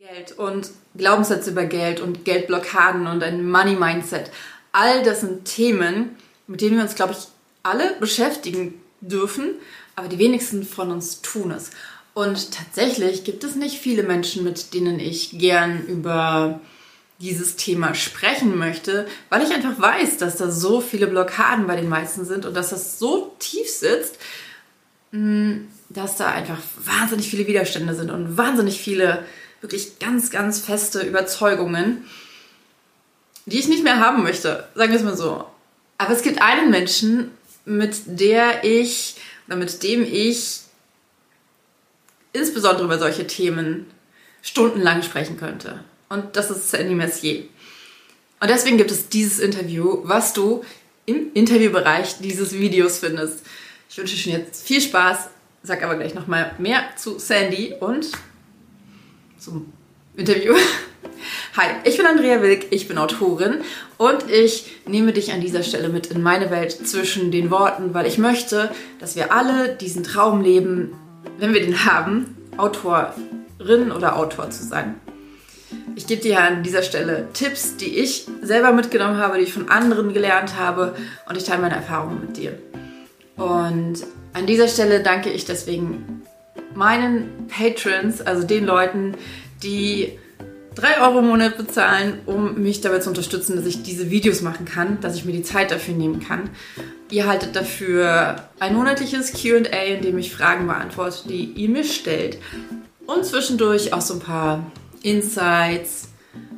Geld und Glaubenssätze über Geld und Geldblockaden und ein Money Mindset. All das sind Themen, mit denen wir uns, glaube ich, alle beschäftigen dürfen, aber die wenigsten von uns tun es. Und tatsächlich gibt es nicht viele Menschen, mit denen ich gern über dieses Thema sprechen möchte, weil ich einfach weiß, dass da so viele Blockaden bei den meisten sind und dass das so tief sitzt, mm, dass da einfach wahnsinnig viele Widerstände sind und wahnsinnig viele wirklich ganz, ganz feste Überzeugungen, die ich nicht mehr haben möchte. Sagen wir es mal so. Aber es gibt einen Menschen, mit der ich oder mit dem ich insbesondere über solche Themen stundenlang sprechen könnte. Und das ist Sandy Messier. Und deswegen gibt es dieses Interview, was du im Interviewbereich dieses Videos findest. Ich wünsche dir schon jetzt viel Spaß, sag aber gleich nochmal mehr zu Sandy und zum Interview. Hi, ich bin Andrea Wilk, ich bin Autorin und ich nehme dich an dieser Stelle mit in meine Welt zwischen den Worten, weil ich möchte, dass wir alle diesen Traum leben, wenn wir den haben, Autorin oder Autor zu sein. Ich gebe dir an dieser Stelle Tipps, die ich selber mitgenommen habe, die ich von anderen gelernt habe und ich teile meine Erfahrungen mit dir. Und an dieser Stelle danke ich deswegen meinen Patrons, also den Leuten, die 3 Euro im Monat bezahlen, um mich dabei zu unterstützen, dass ich diese Videos machen kann, dass ich mir die Zeit dafür nehmen kann. Ihr haltet dafür ein monatliches QA, in dem ich Fragen beantworte, die ihr mir stellt. Und zwischendurch auch so ein paar Insights,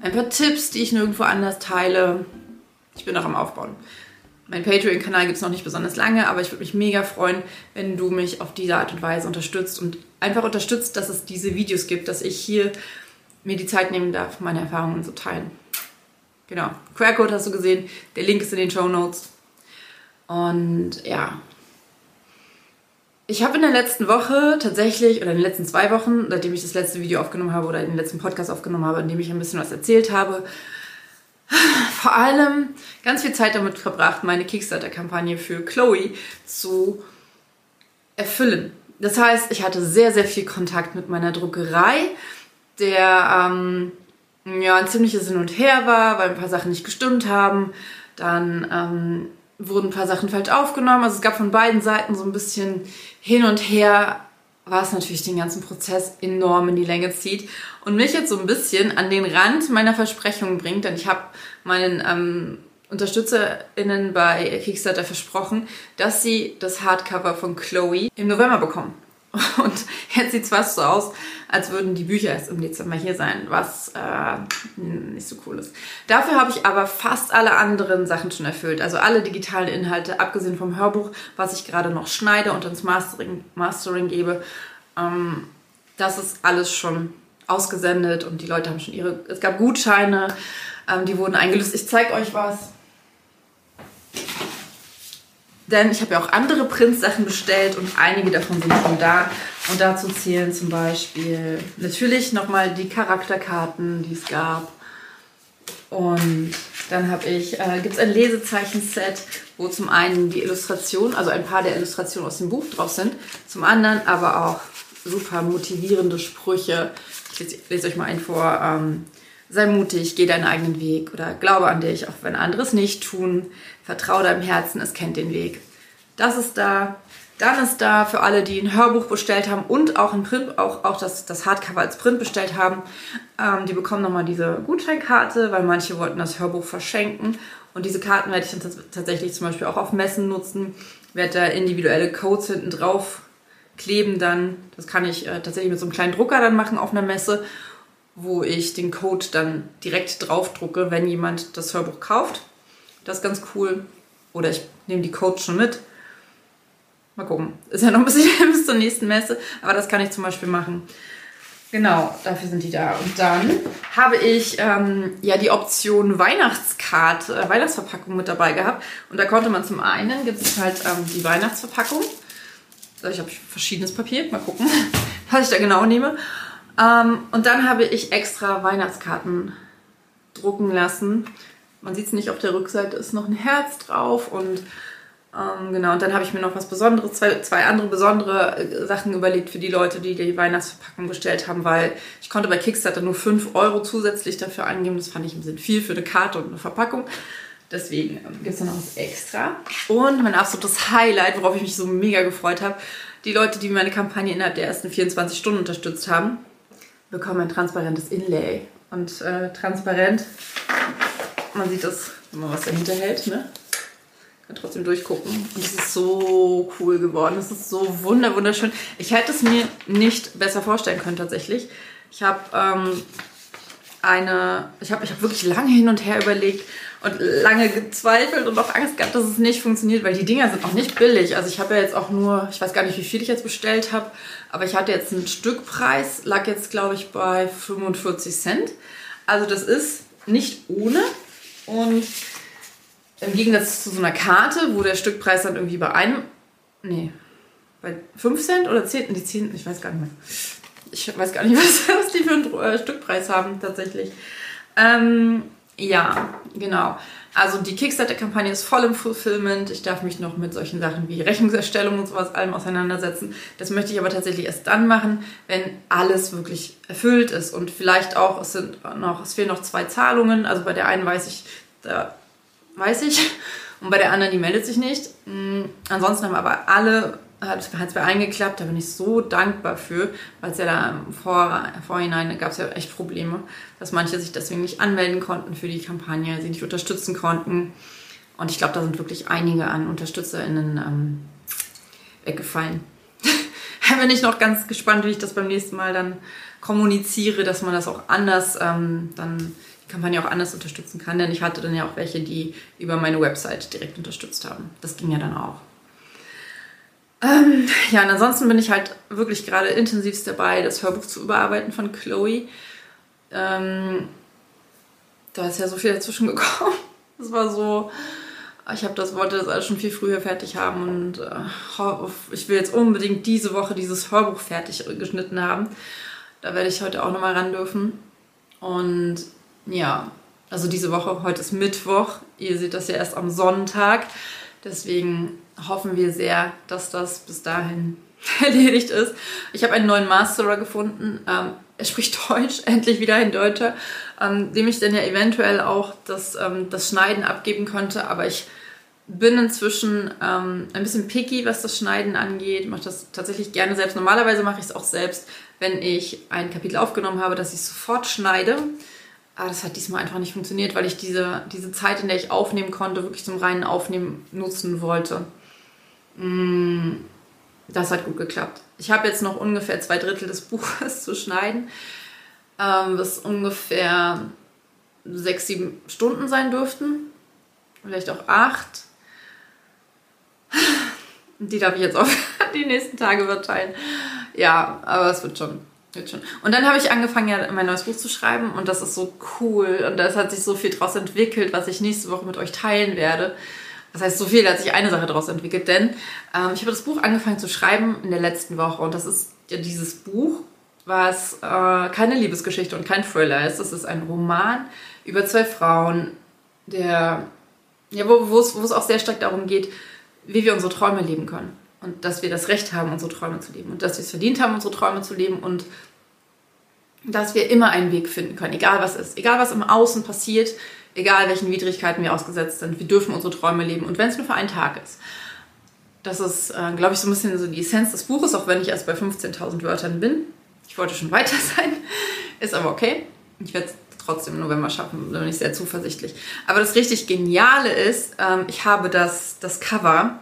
ein paar Tipps, die ich nirgendwo anders teile. Ich bin noch am Aufbauen. Mein Patreon-Kanal gibt es noch nicht besonders lange, aber ich würde mich mega freuen, wenn du mich auf diese Art und Weise unterstützt und einfach unterstützt, dass es diese Videos gibt, dass ich hier mir die Zeit nehmen darf, meine Erfahrungen zu teilen. Genau. QR-Code hast du gesehen, der Link ist in den Show Notes. Und ja. Ich habe in der letzten Woche tatsächlich, oder in den letzten zwei Wochen, seitdem ich das letzte Video aufgenommen habe oder den letzten Podcast aufgenommen habe, in dem ich ein bisschen was erzählt habe, vor allem ganz viel Zeit damit verbracht, meine Kickstarter-Kampagne für Chloe zu erfüllen. Das heißt, ich hatte sehr, sehr viel Kontakt mit meiner Druckerei, der ähm, ja ein ziemliches Hin und Her war, weil ein paar Sachen nicht gestimmt haben. Dann ähm, wurden ein paar Sachen falsch aufgenommen. Also es gab von beiden Seiten so ein bisschen hin und her, was natürlich den ganzen Prozess enorm in die Länge zieht und mich jetzt so ein bisschen an den Rand meiner Versprechungen bringt, denn ich habe meinen ähm, UnterstützerInnen bei Kickstarter versprochen, dass sie das Hardcover von Chloe im November bekommen. Und jetzt sieht es fast so aus, als würden die Bücher erst im Dezember hier sein, was äh, nicht so cool ist. Dafür habe ich aber fast alle anderen Sachen schon erfüllt. Also alle digitalen Inhalte, abgesehen vom Hörbuch, was ich gerade noch schneide und ins Mastering, Mastering gebe. Ähm, das ist alles schon ausgesendet und die Leute haben schon ihre. Es gab Gutscheine, ähm, die wurden eingelöst. Ich zeige euch was. Denn ich habe ja auch andere Print-Sachen bestellt und einige davon sind schon da. Und dazu zählen zum Beispiel natürlich nochmal die Charakterkarten, die es gab. Und dann habe ich, äh, gibt es ein Lesezeichen-Set, wo zum einen die Illustration, also ein paar der Illustrationen aus dem Buch drauf sind, zum anderen aber auch super motivierende Sprüche. Ich lese, lese euch mal einen vor. Ähm, sei mutig, geh deinen eigenen Weg oder glaube an dich, auch wenn andere es nicht tun. Vertraue deinem Herzen, es kennt den Weg. Das ist da. Dann ist da für alle, die ein Hörbuch bestellt haben und auch ein Print, auch, auch das, das Hardcover als Print bestellt haben, ähm, die bekommen nochmal diese Gutscheinkarte, weil manche wollten das Hörbuch verschenken. Und diese Karten werde ich dann tatsächlich zum Beispiel auch auf Messen nutzen, werde da individuelle Codes hinten drauf kleben dann. Das kann ich äh, tatsächlich mit so einem kleinen Drucker dann machen auf einer Messe, wo ich den Code dann direkt drauf drucke, wenn jemand das Hörbuch kauft. Das ist ganz cool. Oder ich nehme die Codes schon mit. Mal gucken. Ist ja noch ein bisschen bis zur nächsten Messe, aber das kann ich zum Beispiel machen. Genau, dafür sind die da. Und dann habe ich ähm, ja die Option Weihnachtskarte, äh, Weihnachtsverpackung mit dabei gehabt. Und da konnte man zum einen, gibt es halt ähm, die Weihnachtsverpackung. Ich habe verschiedenes Papier, mal gucken, was ich da genau nehme. Ähm, und dann habe ich extra Weihnachtskarten drucken lassen. Man sieht es nicht auf der Rückseite, ist noch ein Herz drauf und Ähm, genau, und dann habe ich mir noch was Besonderes, zwei, zwei andere besondere äh, Sachen überlegt für die Leute, die die Weihnachtsverpackung bestellt haben, weil ich konnte bei Kickstarter nur 5 Euro zusätzlich dafür angeben. Das fand ich ein bisschen viel für eine Karte und eine Verpackung. Deswegen ähm, gibt es da noch was extra. Und mein absolutes Highlight, worauf ich mich so mega gefreut habe, die Leute, die meine Kampagne innerhalb der ersten 24 Stunden unterstützt haben, bekommen ein transparentes Inlay. Und äh, transparent, man sieht das, wenn man was dahinter hält, ne? Kann trotzdem durchgucken. Und es ist so cool geworden. Es ist so wunder wunderschön. Ich hätte es mir nicht besser vorstellen können tatsächlich. Ich habe ähm, eine, ich habe ich hab wirklich lange hin und her überlegt und lange gezweifelt und auch Angst gehabt, dass es nicht funktioniert, weil die Dinger sind auch nicht billig. Also ich habe ja jetzt auch nur, ich weiß gar nicht, wie viel ich jetzt bestellt habe, aber ich hatte jetzt einen Stückpreis, lag jetzt glaube ich bei 45 Cent. Also das ist nicht ohne und im Gegensatz zu so einer Karte, wo der Stückpreis dann irgendwie bei einem, nee, bei 5 Cent oder 10, die 10, ich weiß gar nicht mehr. Ich weiß gar nicht, was, die für einen äh, Stückpreis haben tatsächlich. Ähm, ja, genau. Also die Kickstarter-Kampagne ist voll im Fulfillment. Ich darf mich noch mit solchen Sachen wie Rechnungserstellung und sowas allem auseinandersetzen. Das möchte ich aber tatsächlich erst dann machen, wenn alles wirklich erfüllt ist. Und vielleicht auch, es sind noch, es fehlen noch zwei Zahlungen. Also bei der einen weiß ich, da weiß ich. Und bei der anderen, die meldet sich nicht. Mhm. Ansonsten haben aber alle, hat es bei allen geklappt. Da bin ich so dankbar für, weil es ja da im Vor, Vorhinein gab es ja echt Probleme, dass manche sich deswegen nicht anmelden konnten für die Kampagne, sie nicht unterstützen konnten. Und ich glaube, da sind wirklich einige an UnterstützerInnen ähm, weggefallen. da bin ich noch ganz gespannt, wie ich das beim nächsten Mal dann kommuniziere, dass man das auch anders ähm, dann Kampagne auch anders unterstützen kann, denn ich hatte dann ja auch welche, die über meine Website direkt unterstützt haben. Das ging ja dann auch. Ähm, ja, und ansonsten bin ich halt wirklich gerade intensivst dabei, das Hörbuch zu überarbeiten von Chloe. Ähm, da ist ja so viel dazwischen gekommen. Das war so, ich habe das wollte das alles schon viel früher fertig haben und äh, ich will jetzt unbedingt diese Woche dieses Hörbuch fertig geschnitten haben. Da werde ich heute auch nochmal ran dürfen. Und ja, also diese Woche, heute ist Mittwoch, ihr seht das ja erst am Sonntag. Deswegen hoffen wir sehr, dass das bis dahin erledigt ist. Ich habe einen neuen Masterer gefunden. Ähm, er spricht Deutsch, endlich wieder ein Deutscher, ähm, dem ich dann ja eventuell auch das, ähm, das Schneiden abgeben konnte. Aber ich bin inzwischen ähm, ein bisschen picky, was das Schneiden angeht. Mache das tatsächlich gerne selbst. Normalerweise mache ich es auch selbst, wenn ich ein Kapitel aufgenommen habe, dass ich sofort schneide. Aber das hat diesmal einfach nicht funktioniert, weil ich diese, diese Zeit, in der ich aufnehmen konnte, wirklich zum reinen Aufnehmen nutzen wollte. Mm, das hat gut geklappt. Ich habe jetzt noch ungefähr zwei Drittel des Buches zu schneiden, ähm, was ungefähr sechs, sieben Stunden sein dürften. Vielleicht auch acht. Die darf ich jetzt auf die nächsten Tage verteilen. Ja, aber es wird schon. Wird schon. Und dann habe ich angefangen, ja, mein neues Buch zu schreiben und das ist so cool und da hat sich so viel draus entwickelt, was ich nächste Woche mit euch teilen werde. Das heißt, so viel, hat sich eine Sache daraus entwickelt, denn ähm, ich habe das Buch angefangen zu schreiben in der letzten Woche und das ist ja dieses Buch, was äh, keine Liebesgeschichte und kein Thriller ist. Das ist ein Roman über zwei Frauen, der, ja, wo es auch sehr stark darum geht, wie wir unsere Träume leben können und dass wir das Recht haben, unsere Träume zu leben und dass wir es verdient haben, unsere Träume zu leben und dass wir immer einen Weg finden können, egal was ist, egal was im Außen passiert, egal welchen Widrigkeiten wir ausgesetzt sind, wir dürfen unsere Träume leben und wenn es nur für einen Tag ist. Das ist, äh, glaube ich, so ein bisschen so die Essenz des Buches, auch wenn ich erst bei 15.000 Wörtern bin. Ich wollte schon weiter sein, ist aber okay. Ich werde es trotzdem im November schaffen, da bin ich sehr zuversichtlich. Aber das richtig Geniale ist, ähm, ich habe das, das Cover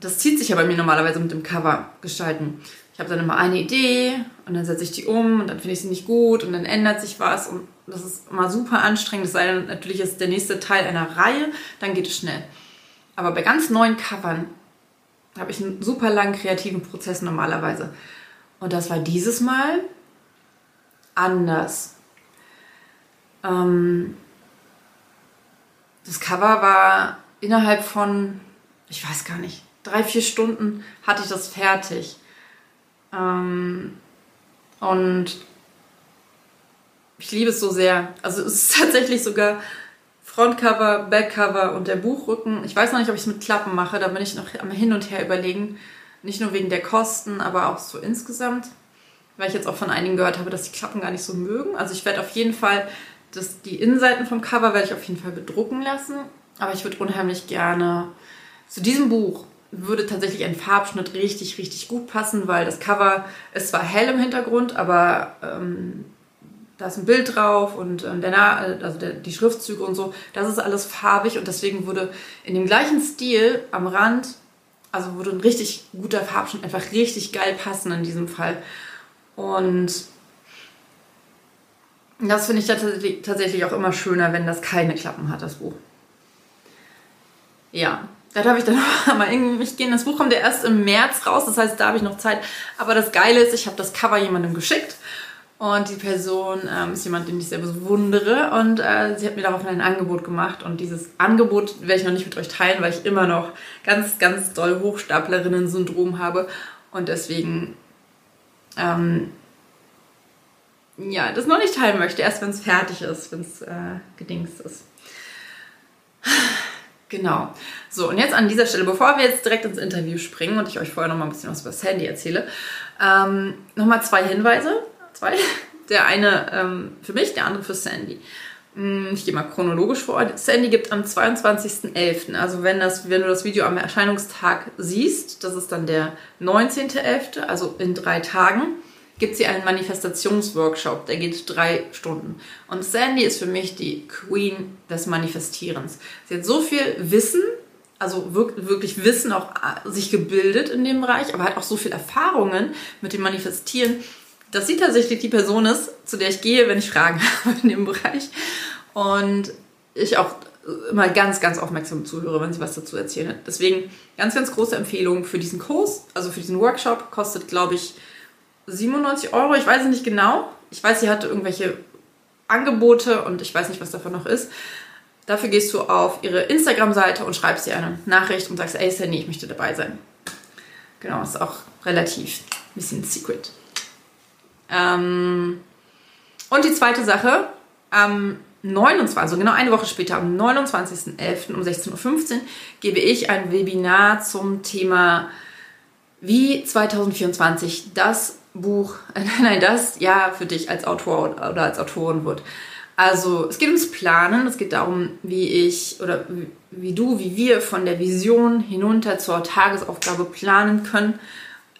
das zieht sich ja bei mir normalerweise mit dem Cover gestalten. Ich habe dann immer eine Idee und dann setze ich die um und dann finde ich sie nicht gut und dann ändert sich was und das ist immer super anstrengend. Es sei denn, natürlich ist der nächste Teil einer Reihe, dann geht es schnell. Aber bei ganz neuen Covern habe ich einen super langen kreativen Prozess normalerweise. Und das war dieses Mal anders. Ähm, das Cover war innerhalb von, ich weiß gar nicht, drei, vier Stunden hatte ich das fertig. Ähm, und ich liebe es so sehr. Also es ist tatsächlich sogar Frontcover, Backcover und der Buchrücken. Ich weiß noch nicht, ob ich es mit Klappen mache, da bin ich noch am Hin und Her überlegen. Nicht nur wegen der Kosten, aber auch so insgesamt. Weil ich jetzt auch von einigen gehört habe, dass die Klappen gar nicht so mögen. Also ich werde auf jeden Fall das, die Innenseiten vom Cover werde ich auf jeden Fall bedrucken lassen. Aber ich würde unheimlich gerne zu diesem Buch würde tatsächlich ein Farbschnitt richtig, richtig gut passen, weil das Cover ist zwar hell im Hintergrund, aber ähm, da ist ein Bild drauf und ähm, der, also der, die Schriftzüge und so, das ist alles farbig und deswegen würde in dem gleichen Stil am Rand, also würde ein richtig guter Farbschnitt einfach richtig geil passen in diesem Fall. Und das finde ich tatsächlich auch immer schöner, wenn das keine Klappen hat, das Buch. Ja, da darf ich dann mal irgendwie mich gehen. Das Buch kommt ja erst im März raus, das heißt, da habe ich noch Zeit. Aber das Geile ist, ich habe das Cover jemandem geschickt und die Person ähm, ist jemand, den ich sehr bewundere und äh, sie hat mir daraufhin ein Angebot gemacht und dieses Angebot werde ich noch nicht mit euch teilen, weil ich immer noch ganz, ganz doll Hochstaplerinnen-Syndrom habe und deswegen ähm, ja, das noch nicht teilen möchte, erst wenn es fertig ist, wenn es äh, gedingst ist. Genau. So, und jetzt an dieser Stelle, bevor wir jetzt direkt ins Interview springen und ich euch vorher noch mal ein bisschen was über Sandy erzähle, ähm, nochmal zwei Hinweise. Zwei. Der eine ähm, für mich, der andere für Sandy. Hm, ich gehe mal chronologisch vor. Sandy gibt am 22.11., also wenn, das, wenn du das Video am Erscheinungstag siehst, das ist dann der 19.11., also in drei Tagen, gibt sie einen Manifestationsworkshop, der geht drei Stunden. Und Sandy ist für mich die Queen des Manifestierens. Sie hat so viel Wissen, also wirklich Wissen auch äh, sich gebildet in dem Bereich, aber hat auch so viel Erfahrungen mit dem Manifestieren, dass sie tatsächlich die Person ist, zu der ich gehe, wenn ich Fragen habe in dem Bereich. Und ich auch immer ganz, ganz aufmerksam zuhöre, wenn sie was dazu erzählen. Deswegen ganz, ganz große Empfehlung für diesen Kurs, also für diesen Workshop. Kostet, glaube ich, 97 Euro, ich weiß es nicht genau. Ich weiß, sie hatte irgendwelche Angebote und ich weiß nicht, was davon noch ist. Dafür gehst du auf ihre Instagram-Seite und schreibst ihr eine Nachricht und sagst, ey Sandy, ich möchte dabei sein. Genau, ist auch relativ ein bisschen secret. Ähm und die zweite Sache, am 29, also genau eine Woche später, am 29.11. um 16.15 Uhr, gebe ich ein Webinar zum Thema, wie 2024 das Buch, nein, das ja für dich als Autor oder als Autorin wird. Also es geht ums Planen, es geht darum, wie ich oder wie du, wie wir von der Vision hinunter zur Tagesaufgabe planen können.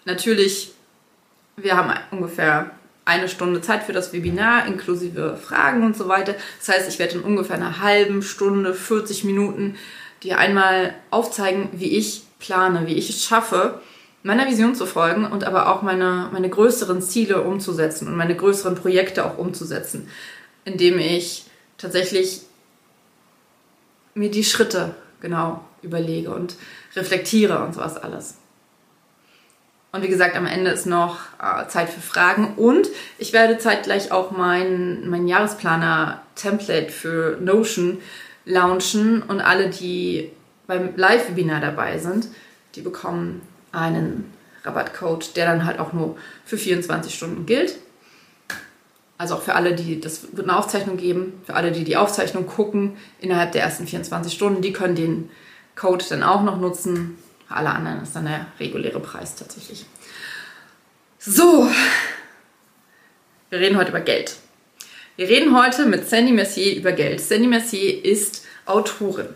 Natürlich, wir haben ungefähr eine Stunde Zeit für das Webinar, inklusive Fragen und so weiter. Das heißt, ich werde in ungefähr einer halben Stunde, 40 Minuten dir einmal aufzeigen, wie ich plane, wie ich es schaffe, meiner Vision zu folgen und aber auch meine, meine größeren Ziele umzusetzen und meine größeren Projekte auch umzusetzen, indem ich tatsächlich mir die Schritte genau überlege und reflektiere und sowas alles. Und wie gesagt, am Ende ist noch äh, Zeit für Fragen und ich werde zeitgleich auch mein, mein Jahresplaner-Template für Notion launchen und alle, die beim Live-Webinar dabei sind, die bekommen einen Rabattcode, der dann halt auch nur für 24 Stunden gilt. Also auch für alle, die das wird eine Aufzeichnung geben, für alle, die die Aufzeichnung gucken innerhalb der ersten 24 Stunden, die können den Code dann auch noch nutzen. Alle anderen ist dann der reguläre Preis tatsächlich. So, wir reden heute über Geld. Wir reden heute mit Sandy Mercier über Geld. Sandy Mercier ist Autorin.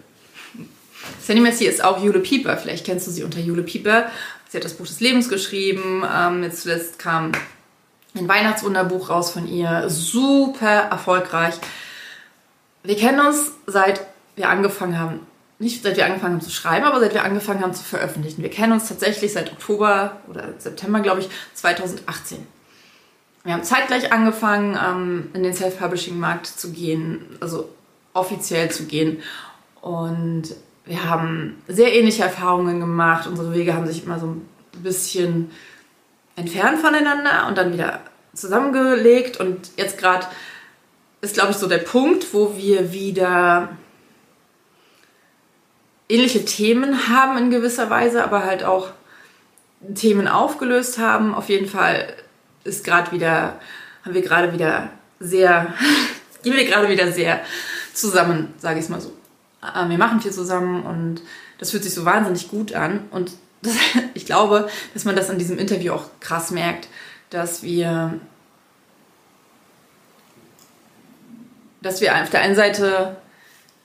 Sandy Mercier ist auch Jule Pieper. Vielleicht kennst du sie unter Jule Pieper. Sie hat das Buch des Lebens geschrieben. Ähm, jetzt zuletzt kam ein Weihnachtswunderbuch raus von ihr. Super erfolgreich. Wir kennen uns seit wir angefangen haben, nicht seit wir angefangen haben zu schreiben, aber seit wir angefangen haben zu veröffentlichen. Wir kennen uns tatsächlich seit Oktober oder September, glaube ich, 2018. Wir haben zeitgleich angefangen, ähm, in den Self-Publishing-Markt zu gehen, also offiziell zu gehen. Und wir haben sehr ähnliche Erfahrungen gemacht. Unsere Wege haben sich immer so ein bisschen entfernt voneinander und dann wieder zusammengelegt. Und jetzt gerade ist, glaube ich, so der Punkt, wo wir wieder ähnliche Themen haben in gewisser Weise, aber halt auch Themen aufgelöst haben. Auf jeden Fall ist gerade wieder, haben wir gerade wieder sehr, gehen wir gerade wieder sehr zusammen, sage ich es mal so. Äh, wir machen viel zusammen und das fühlt sich so wahnsinnig gut an. Und das, ich glaube, dass man das in diesem Interview auch krass merkt, dass wir, dass wir auf der einen Seite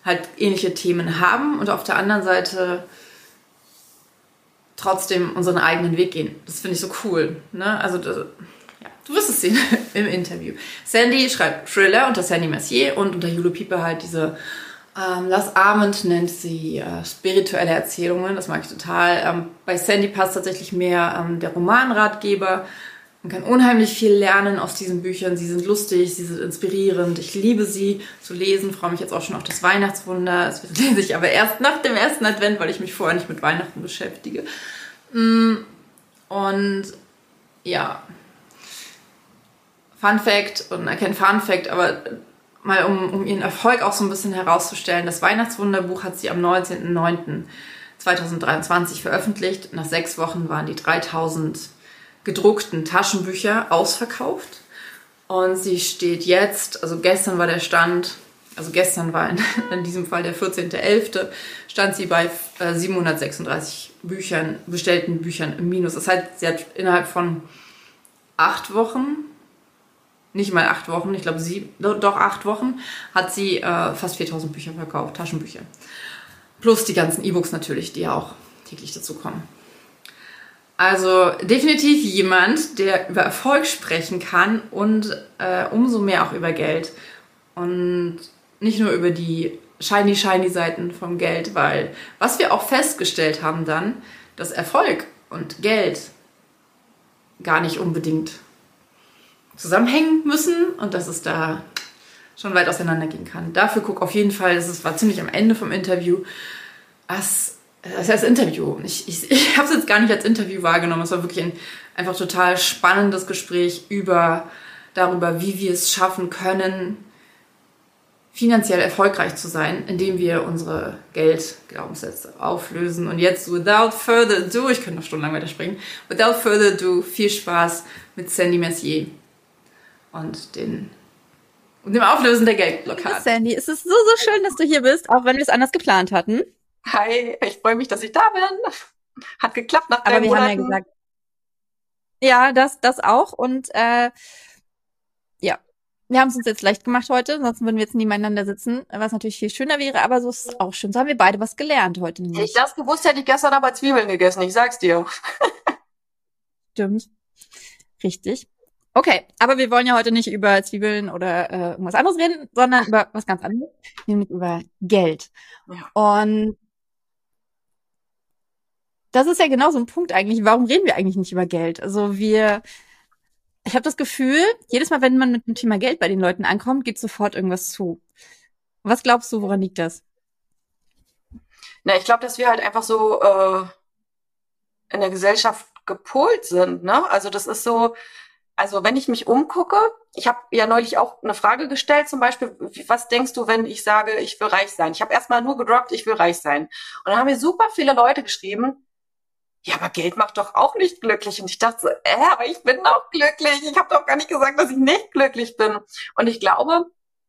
halt ähnliche Themen haben und auf der anderen Seite trotzdem unseren eigenen Weg gehen. Das finde ich so cool. Ne? Also das, ja, du wirst es sehen im Interview. Sandy schreibt Thriller unter Sandy Mercier und unter Jule Pieper halt diese ähm, Last Armand nennt sie äh, spirituelle Erzählungen. Das mag ich total. Ähm, bei Sandy passt tatsächlich mehr ähm, der Romanratgeber. Man kann unheimlich viel lernen aus diesen Büchern. Sie sind lustig, sie sind inspirierend. Ich liebe sie zu lesen. Freue mich jetzt auch schon auf das Weihnachtswunder. Das lese ich aber erst nach dem ersten Advent, weil ich mich vorher nicht mit Weihnachten beschäftige. Mm, und ja, Fun Fact und kein Fun Fact, aber mal um, um ihren Erfolg auch so ein bisschen herauszustellen. Das Weihnachtswunderbuch hat sie am 19.09.2023 veröffentlicht. Nach sechs Wochen waren die 3000 gedruckten Taschenbücher ausverkauft. Und sie steht jetzt, also gestern war der Stand, also gestern war in, in diesem Fall der 14.11., stand sie bei äh, 736 Büchern, bestellten Büchern im Minus. Das heißt, sie hat innerhalb von acht Wochen nicht mal acht Wochen, ich glaube sie, doch acht Wochen, hat sie äh, fast 4000 Bücher verkauft, Taschenbücher. Plus die ganzen E-Books natürlich, die ja auch täglich dazu kommen. Also definitiv jemand, der über Erfolg sprechen kann und äh, umso mehr auch über Geld. Und nicht nur über die shiny, shiny Seiten vom Geld, weil was wir auch festgestellt haben dann, dass Erfolg und Geld gar nicht unbedingt zusammenhängen müssen und dass es da schon weit auseinandergehen kann. Dafür guck auf jeden Fall, das war ziemlich am Ende vom Interview, als, das heißt Interview. Ich, ich, ich habe es jetzt gar nicht als Interview wahrgenommen. Es war wirklich ein einfach total spannendes Gespräch über darüber, wie wir es schaffen können, finanziell erfolgreich zu sein, indem wir unsere Geldglaubenssätze auflösen. Und jetzt, without further ado, ich könnte noch stundenlang weiterspringen, without further ado, viel Spaß mit Sandy Messier und den und dem Auflösen der Geldblockade. Sandy, es ist so, so schön, dass du hier bist, auch wenn wir es anders geplant hatten. Hi, ich freue mich, dass ich da bin. Hat geklappt nach Aber wir Monaten. haben ja gesagt, ja, das, das auch. Und äh, ja, wir haben es uns jetzt leicht gemacht heute, sonst würden wir jetzt nebeneinander sitzen, was natürlich viel schöner wäre, aber so ist es auch schön. So haben wir beide was gelernt heute. Nämlich. Ich das gewusst hätte ich gestern aber Zwiebeln gegessen, ich sag's dir. Stimmt. Richtig. Okay, aber wir wollen ja heute nicht über Zwiebeln oder äh, irgendwas anderes reden, sondern über was ganz anderes, nämlich über Geld. Ja. Und das ist ja genau so ein Punkt eigentlich. Warum reden wir eigentlich nicht über Geld? Also wir, ich habe das Gefühl, jedes Mal, wenn man mit dem Thema Geld bei den Leuten ankommt, geht sofort irgendwas zu. Was glaubst du, woran liegt das? Na, ich glaube, dass wir halt einfach so äh, in der Gesellschaft gepolt sind. Ne? Also das ist so, also wenn ich mich umgucke, ich habe ja neulich auch eine Frage gestellt, zum Beispiel, was denkst du, wenn ich sage, ich will reich sein? Ich habe erstmal nur gedroppt, ich will reich sein. Und dann haben mir super viele Leute geschrieben, ja, aber Geld macht doch auch nicht glücklich. Und ich dachte so, äh, aber ich bin auch glücklich. Ich habe doch gar nicht gesagt, dass ich nicht glücklich bin. Und ich glaube,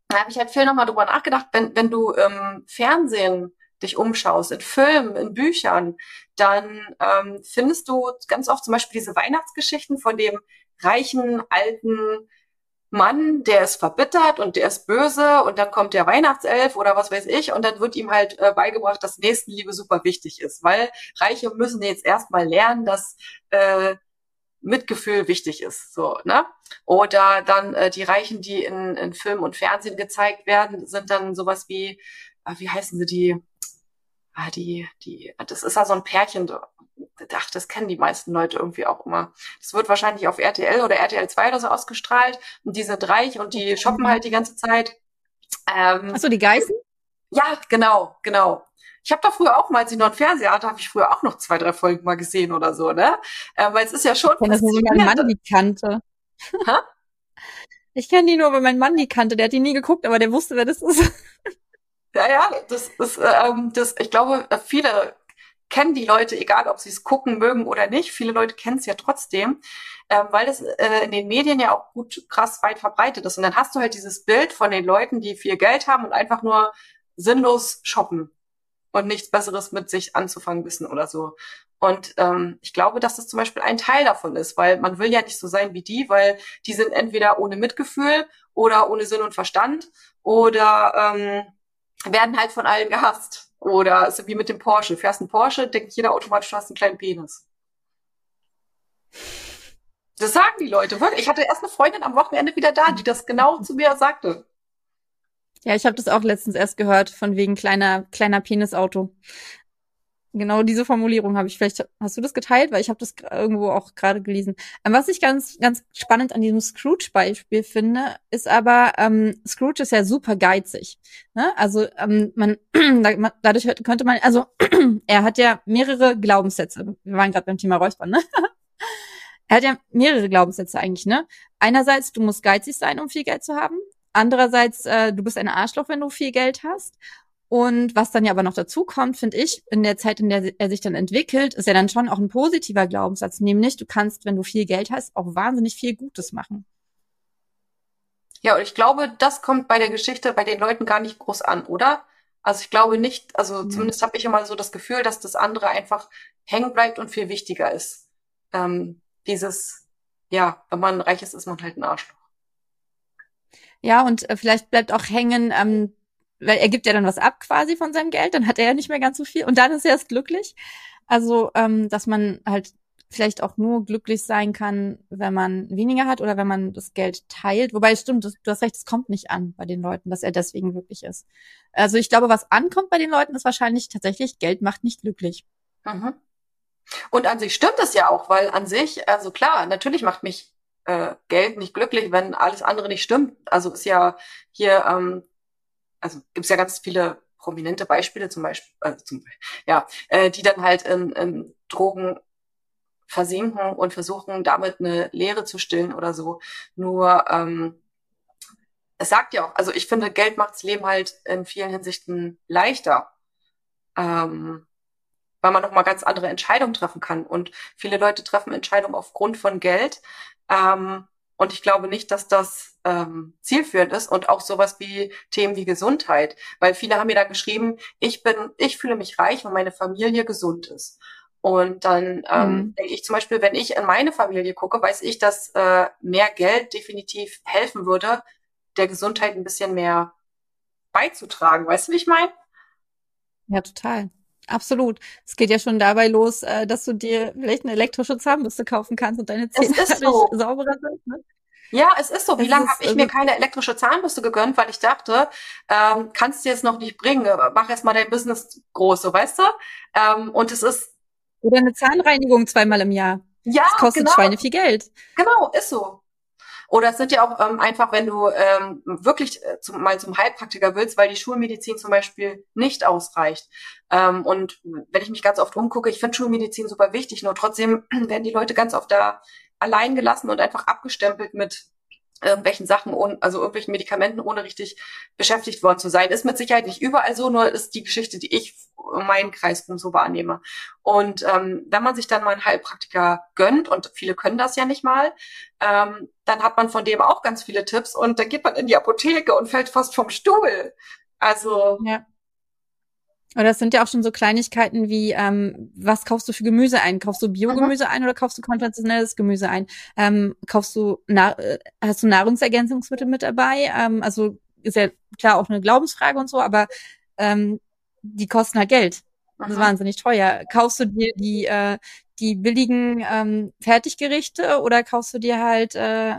da habe ich halt viel nochmal drüber nachgedacht, wenn, wenn du im Fernsehen dich umschaust, in Filmen, in Büchern, dann ähm, findest du ganz oft zum Beispiel diese Weihnachtsgeschichten von dem reichen, alten Mann, der ist verbittert und der ist böse und dann kommt der Weihnachtself oder was weiß ich und dann wird ihm halt äh, beigebracht, dass Nächstenliebe super wichtig ist, weil Reiche müssen jetzt erstmal lernen, dass äh, Mitgefühl wichtig ist, so, ne? Oder dann äh, die Reichen, die in, in Film und Fernsehen gezeigt werden, sind dann sowas wie, äh, wie heißen sie die? Ah, die, die, das ist ja so ein Pärchen, ach, das kennen die meisten Leute irgendwie auch immer. Das wird wahrscheinlich auf RTL oder RTL 2 oder so ausgestrahlt. Und die sind reich und die shoppen halt die ganze Zeit. Ähm, Achso, die Geißen? Ja, genau, genau. Ich habe da früher auch mal, als ich noch einen Fernseher hatte, habe ich früher auch noch zwei, drei Folgen mal gesehen oder so, ne? Äh, weil es ist ja schon. Ich kenne das nur, weil mein Mann die kannte. Ha? Ich kenne die nur, weil mein Mann die kannte. Der hat die nie geguckt, aber der wusste, wer das ist. Ja, ja, das ist, ähm, das, ich glaube, viele kennen die Leute, egal ob sie es gucken mögen oder nicht. Viele Leute kennen es ja trotzdem, ähm, weil das äh, in den Medien ja auch gut krass weit verbreitet ist. Und dann hast du halt dieses Bild von den Leuten, die viel Geld haben und einfach nur sinnlos shoppen und nichts Besseres mit sich anzufangen wissen oder so. Und ähm, ich glaube, dass das zum Beispiel ein Teil davon ist, weil man will ja nicht so sein wie die, weil die sind entweder ohne Mitgefühl oder ohne Sinn und Verstand oder ähm, werden halt von allen gehasst. Oder ist wie mit dem Porsche. Fährst einen Porsche, denkt jeder automatisch, du hast einen kleinen Penis. Das sagen die Leute wirklich. Ich hatte erst eine Freundin am Wochenende wieder da, die das genau zu mir sagte. Ja, ich habe das auch letztens erst gehört, von wegen kleiner, kleiner Penisauto. Genau diese Formulierung habe ich. Vielleicht hast du das geteilt, weil ich habe das irgendwo auch gerade gelesen. Ähm, was ich ganz, ganz spannend an diesem Scrooge-Beispiel finde, ist aber, ähm, Scrooge ist ja super geizig. Ne? Also ähm, man, dadurch könnte man, also er hat ja mehrere Glaubenssätze. Wir waren gerade beim Thema Räuspern, ne? er hat ja mehrere Glaubenssätze eigentlich, ne? Einerseits, du musst geizig sein, um viel Geld zu haben. Andererseits, äh, du bist ein Arschloch, wenn du viel Geld hast. Und was dann ja aber noch dazu kommt, finde ich, in der Zeit, in der er sich dann entwickelt, ist ja dann schon auch ein positiver Glaubenssatz, nämlich du kannst, wenn du viel Geld hast, auch wahnsinnig viel Gutes machen. Ja, und ich glaube, das kommt bei der Geschichte bei den Leuten gar nicht groß an, oder? Also ich glaube nicht, also mhm. zumindest habe ich immer so das Gefühl, dass das andere einfach hängen bleibt und viel wichtiger ist. Ähm, dieses, ja, wenn man reich ist, ist man halt ein Arschloch. Ja, und äh, vielleicht bleibt auch hängen, ähm, weil er gibt ja dann was ab quasi von seinem Geld, dann hat er ja nicht mehr ganz so viel und dann ist er erst glücklich. Also, ähm, dass man halt vielleicht auch nur glücklich sein kann, wenn man weniger hat oder wenn man das Geld teilt. Wobei, stimmt, du, hast recht, es kommt nicht an bei den Leuten, dass er deswegen glücklich ist. Also ich glaube, was ankommt bei den Leuten, ist wahrscheinlich tatsächlich, Geld macht nicht glücklich. Mhm. Und an sich stimmt es ja auch, weil an sich, also klar, natürlich macht mich äh, Geld nicht glücklich, wenn alles andere nicht stimmt. Also ist ja hier ähm, also gibt es ja ganz viele prominente Beispiele, zum Beispiel, äh, zum, ja, äh, die dann halt in, in Drogen versinken und versuchen, damit eine Lehre zu stillen oder so. Nur ähm, es sagt ja auch, also ich finde, Geld macht das Leben halt in vielen Hinsichten leichter, ähm, weil man nochmal ganz andere Entscheidungen treffen kann. Und viele Leute treffen Entscheidungen aufgrund von Geld. Ähm, und ich glaube nicht, dass das ähm, zielführend ist und auch sowas wie Themen wie Gesundheit. Weil viele haben mir da geschrieben, ich bin, ich fühle mich reich, wenn meine Familie gesund ist. Und dann ähm, mhm. denke ich zum Beispiel, wenn ich in meine Familie gucke, weiß ich, dass äh, mehr Geld definitiv helfen würde, der Gesundheit ein bisschen mehr beizutragen. Weißt du, wie ich meine? Ja, total. Absolut. Es geht ja schon dabei los, äh, dass du dir vielleicht eine elektrische Zahnbürste kaufen kannst und deine Zähne so. sauberer sind. Ne? Ja, es ist so. Wie lange habe ich mir keine elektrische Zahnbürste gegönnt, weil ich dachte, ähm, kannst du jetzt noch nicht bringen, mach erst mal dein Business groß, so weißt du? Ähm, und es ist. Oder eine Zahnreinigung zweimal im Jahr. Ja, das kostet genau. Schweine viel Geld. Genau, ist so. Oder es sind ja auch ähm, einfach, wenn du ähm, wirklich äh, zum, mal zum Heilpraktiker willst, weil die Schulmedizin zum Beispiel nicht ausreicht. Ähm, und wenn ich mich ganz oft umgucke, ich finde Schulmedizin super wichtig, nur trotzdem werden die Leute ganz oft da allein gelassen und einfach abgestempelt mit irgendwelchen Sachen, also irgendwelchen Medikamenten, ohne richtig beschäftigt worden zu sein. Ist mit Sicherheit nicht überall so, nur ist die Geschichte, die ich in meinen Kreis so wahrnehme. Und ähm, wenn man sich dann mal einen Heilpraktiker gönnt, und viele können das ja nicht mal, ähm, dann hat man von dem auch ganz viele Tipps und dann geht man in die Apotheke und fällt fast vom Stuhl. Also ja. Oder es sind ja auch schon so Kleinigkeiten wie, ähm, was kaufst du für Gemüse ein? Kaufst du Biogemüse mhm. ein oder kaufst du konventionelles Gemüse ein? Ähm, kaufst du, na äh, hast du Nahrungsergänzungsmittel mit dabei? Ähm, also ist ja klar auch eine Glaubensfrage und so, aber ähm, die kosten halt Geld. Das ist wahnsinnig teuer. Kaufst du dir die, äh, die billigen ähm, Fertiggerichte oder kaufst du dir halt äh,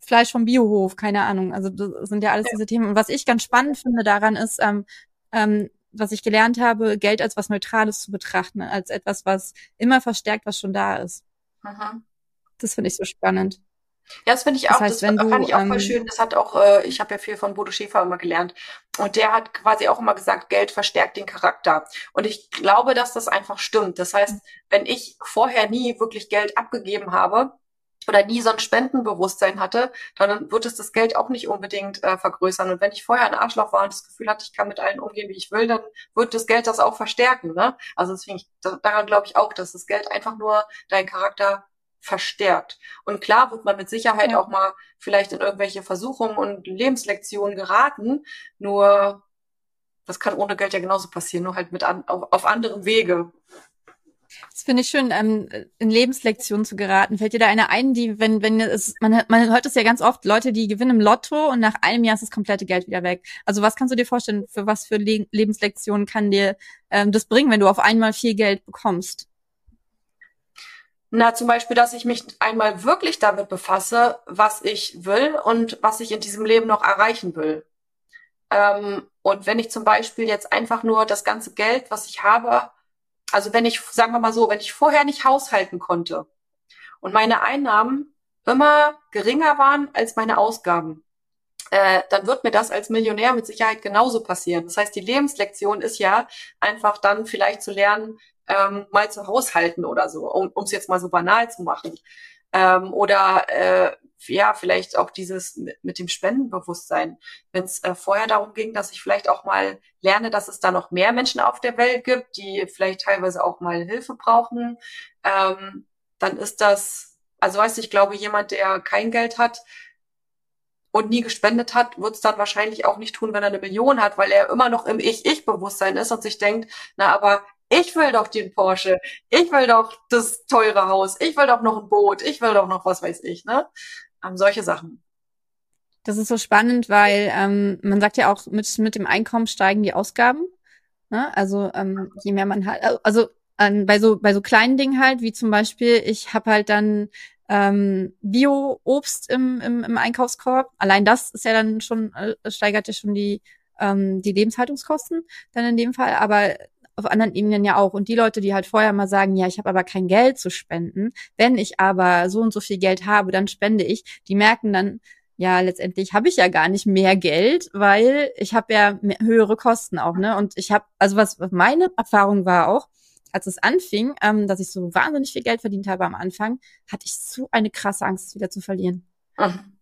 Fleisch vom Biohof? Keine Ahnung. Also das sind ja alles diese Themen. Und was ich ganz spannend finde daran ist, ähm, ähm, was ich gelernt habe, Geld als was Neutrales zu betrachten, als etwas, was immer verstärkt, was schon da ist. Aha. Das finde ich so spannend. Ja, das finde ich auch, das, heißt, das fand du, ich auch ähm, voll schön. Das hat auch, äh, ich habe ja viel von Bodo Schäfer immer gelernt. Und der hat quasi auch immer gesagt, Geld verstärkt den Charakter. Und ich glaube, dass das einfach stimmt. Das heißt, wenn ich vorher nie wirklich Geld abgegeben habe, oder nie so ein Spendenbewusstsein hatte, dann wird es das Geld auch nicht unbedingt äh, vergrößern. Und wenn ich vorher ein Arschloch war und das Gefühl hatte, ich kann mit allen umgehen, wie ich will, dann wird das Geld das auch verstärken. Ne? Also deswegen, daran glaube ich auch, dass das Geld einfach nur deinen Charakter verstärkt. Und klar wird man mit Sicherheit ja. auch mal vielleicht in irgendwelche Versuchungen und Lebenslektionen geraten, nur das kann ohne Geld ja genauso passieren, nur halt mit an, auf, auf anderem Wege. Das finde ich schön, ähm, in Lebenslektionen zu geraten. Fällt dir da eine ein, die, wenn, wenn es, man, man hört es ja ganz oft, Leute, die gewinnen im Lotto und nach einem Jahr ist das komplette Geld wieder weg. Also was kannst du dir vorstellen, für was für Le Lebenslektionen kann dir ähm, das bringen, wenn du auf einmal viel Geld bekommst? Na, zum Beispiel, dass ich mich einmal wirklich damit befasse, was ich will und was ich in diesem Leben noch erreichen will. Ähm, und wenn ich zum Beispiel jetzt einfach nur das ganze Geld, was ich habe, also wenn ich, sagen wir mal so, wenn ich vorher nicht haushalten konnte und meine Einnahmen immer geringer waren als meine Ausgaben, äh, dann wird mir das als Millionär mit Sicherheit genauso passieren. Das heißt, die Lebenslektion ist ja einfach dann vielleicht zu lernen, ähm, mal zu haushalten oder so, um es jetzt mal so banal zu machen. Ähm, oder äh, ja, vielleicht auch dieses mit, mit dem Spendenbewusstsein. Wenn es äh, vorher darum ging, dass ich vielleicht auch mal lerne, dass es da noch mehr Menschen auf der Welt gibt, die vielleicht teilweise auch mal Hilfe brauchen, ähm, dann ist das, also weißt du, ich glaube, jemand, der kein Geld hat, und nie gespendet hat, wird es dann wahrscheinlich auch nicht tun, wenn er eine Million hat, weil er immer noch im Ich-Ich-Bewusstsein ist und sich denkt, na, aber ich will doch den Porsche, ich will doch das teure Haus, ich will doch noch ein Boot, ich will doch noch was weiß ich, ne? Ähm, solche Sachen. Das ist so spannend, weil ähm, man sagt ja auch, mit, mit dem Einkommen steigen die Ausgaben. Ne? Also ähm, je mehr man halt, also ähm, bei so bei so kleinen Dingen halt, wie zum Beispiel, ich habe halt dann ähm, Bio-Obst im, im, im Einkaufskorb. Allein das ist ja dann schon, äh, steigert ja schon die, ähm, die Lebenshaltungskosten dann in dem Fall. Aber auf anderen Ebenen ja auch. Und die Leute, die halt vorher mal sagen, ja, ich habe aber kein Geld zu spenden, wenn ich aber so und so viel Geld habe, dann spende ich, die merken dann, ja, letztendlich habe ich ja gar nicht mehr Geld, weil ich habe ja mehr, höhere Kosten auch, ne? Und ich habe, also was, meine Erfahrung war auch, als es anfing, ähm, dass ich so wahnsinnig viel Geld verdient habe am Anfang, hatte ich so eine krasse Angst, wieder zu verlieren. Mhm.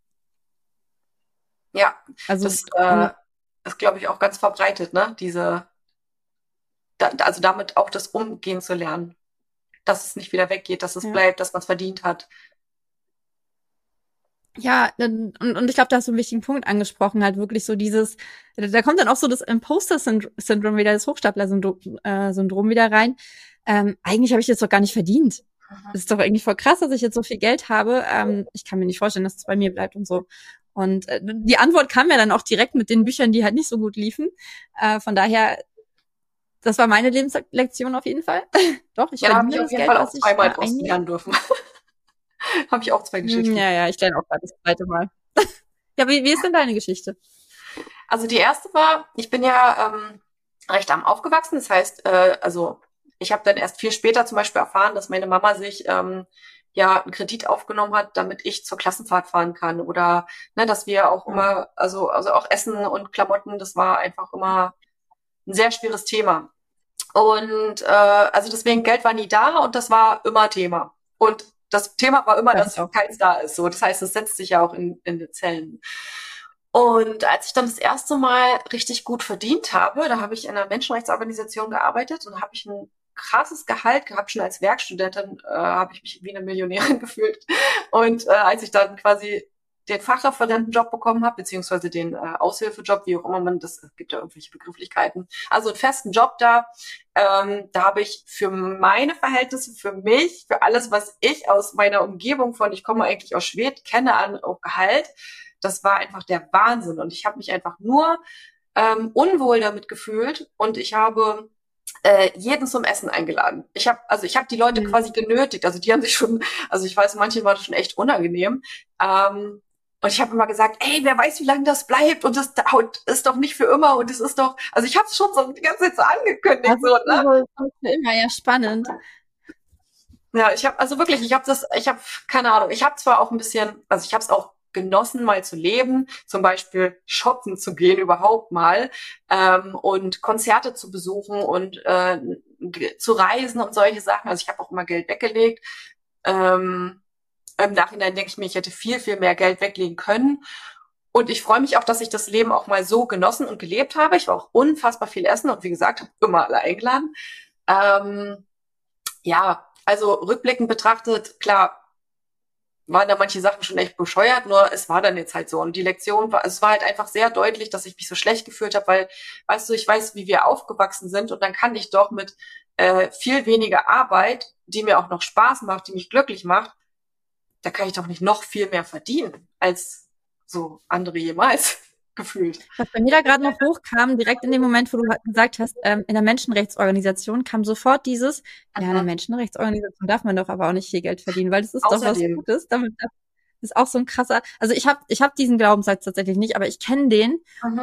Ja, also das äh, ist, glaube ich, auch ganz verbreitet, ne? Diese da, also damit auch das Umgehen zu lernen. Dass es nicht wieder weggeht, dass es ja. bleibt, dass man es verdient hat. Ja, und, und ich glaube, da hast du einen wichtigen Punkt angesprochen, halt wirklich so dieses, da kommt dann auch so das Imposter-Syndrom wieder, das Hochstapler-Syndrom äh, wieder rein. Ähm, eigentlich habe ich das doch gar nicht verdient. Das ist doch irgendwie voll krass, dass ich jetzt so viel Geld habe. Ähm, ich kann mir nicht vorstellen, dass es bei mir bleibt und so. Und äh, die Antwort kam ja dann auch direkt mit den Büchern, die halt nicht so gut liefen. Äh, von daher das war meine Lebenslektion auf jeden Fall. Doch, ich ja, habe auf jeden Geld, Fall auch zweimal draus lernen dürfen. habe ich auch zwei Geschichten. Ja, ja, ich lerne auch gerade das zweite Mal. ja, wie, wie ist denn deine Geschichte? Also die erste war, ich bin ja ähm, recht arm aufgewachsen. Das heißt, äh, also ich habe dann erst viel später zum Beispiel erfahren, dass meine Mama sich ähm, ja einen Kredit aufgenommen hat, damit ich zur Klassenfahrt fahren kann oder ne, dass wir auch immer, also also auch Essen und Klamotten, das war einfach immer ein sehr schweres Thema. Und äh, also deswegen, Geld war nie da und das war immer Thema. Und das Thema war immer, dass keins da ist. So, das heißt, es setzt sich ja auch in, in den Zellen. Und als ich dann das erste Mal richtig gut verdient habe, da habe ich in einer Menschenrechtsorganisation gearbeitet und habe ich ein krasses Gehalt gehabt. Schon als Werkstudentin äh, habe ich mich wie eine Millionärin gefühlt. Und äh, als ich dann quasi den Fachreferentenjob bekommen habe, beziehungsweise den äh, Aushilfejob, wie auch immer man das, gibt ja irgendwelche Begrifflichkeiten. Also einen festen Job da, ähm, da habe ich für meine Verhältnisse, für mich, für alles, was ich aus meiner Umgebung von, ich komme eigentlich aus Schweden, kenne an Gehalt, das war einfach der Wahnsinn. Und ich habe mich einfach nur ähm, unwohl damit gefühlt und ich habe äh, jeden zum Essen eingeladen. Ich habe also ich habe die Leute mhm. quasi genötigt. Also die haben sich schon, also ich weiß, manche war das schon echt unangenehm. Ähm, und ich habe immer gesagt, ey, wer weiß, wie lange das bleibt und das ist doch nicht für immer und es ist doch, also ich habe es schon so die ganze Zeit so angekündigt. So, ne? immer ja spannend. Ja, ich habe also wirklich, ich habe das, ich habe keine Ahnung, ich habe zwar auch ein bisschen, also ich habe es auch genossen, mal zu leben, zum Beispiel shoppen zu gehen überhaupt mal ähm, und Konzerte zu besuchen und äh, zu reisen und solche Sachen. Also ich habe auch immer Geld weggelegt. Ähm, Im Nachhinein denke ich mir, ich hätte viel, viel mehr Geld weglegen können. Und ich freue mich auch, dass ich das Leben auch mal so genossen und gelebt habe. Ich war auch unfassbar viel essen und wie gesagt, habe immer alle eingeladen. Ähm, ja, also rückblickend betrachtet, klar, waren da manche Sachen schon echt bescheuert, nur es war dann jetzt halt so. Und die Lektion war, es war halt einfach sehr deutlich, dass ich mich so schlecht gefühlt habe, weil, weißt du, ich weiß, wie wir aufgewachsen sind und dann kann ich doch mit äh, viel weniger Arbeit, die mir auch noch Spaß macht, die mich glücklich macht, da kann ich doch nicht noch viel mehr verdienen als so andere jemals gefühlt. Was bei mir da gerade noch hochkam, direkt in dem Moment, wo du gesagt hast, ähm, in der Menschenrechtsorganisation kam sofort dieses, Aha. ja, in der Menschenrechtsorganisation darf man doch aber auch nicht viel Geld verdienen, weil das ist Außerdem. doch was Gutes. Damit das ist auch so ein krasser, also ich habe ich hab diesen Glaubenssatz tatsächlich nicht, aber ich kenne den,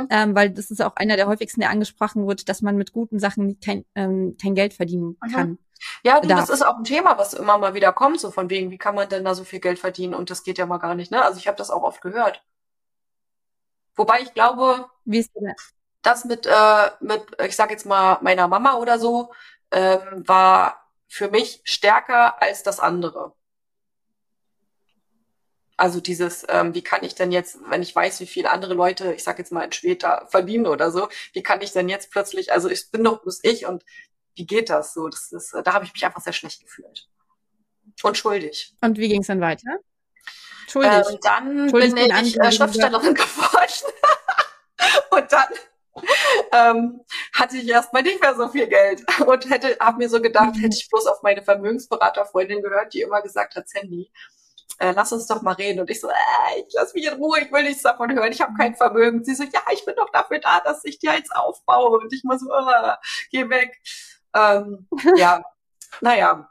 ähm, weil das ist auch einer der häufigsten, der angesprochen wird, dass man mit guten Sachen kein, ähm, kein Geld verdienen Aha. kann. Ja, du, das ist auch ein Thema, was immer mal wieder kommt, so von wegen, wie kann man denn da so viel Geld verdienen und das geht ja mal gar nicht, ne? Also ich habe das auch oft gehört. Wobei ich glaube, wie ist das? das mit, äh, mit, ich sag jetzt mal, meiner Mama oder so, ähm, war für mich stärker als das andere. Also dieses, ähm, wie kann ich denn jetzt, wenn ich weiß, wie viele andere Leute, ich sag jetzt mal in Schweden verdienen oder so, wie kann ich denn jetzt plötzlich, also ich bin doch bloß ich und wie geht das so? Das ist, da habe ich mich einfach sehr schlecht gefühlt. Und schuldig. Und wie ging es dann weiter? Schuldig. Ähm, dann Schuldig bin ich äh, Schriftstellerin geworden. und dann ähm, hatte ich erstmal nicht mehr so viel Geld und hätte, habe mir so gedacht, mhm. hätte ich bloß auf meine Vermögensberaterfreundin gehört, die immer gesagt hat, Sandy, äh, lass uns doch mal reden. Und ich so, äh, ich lass mich in Ruhe, ich will nichts davon hören, ich habe kein Vermögen. Sie so, ja, ich bin doch dafür da, dass ich dir eins aufbaue. Und ich muss so, äh, geh weg. Ähm, ja, naja,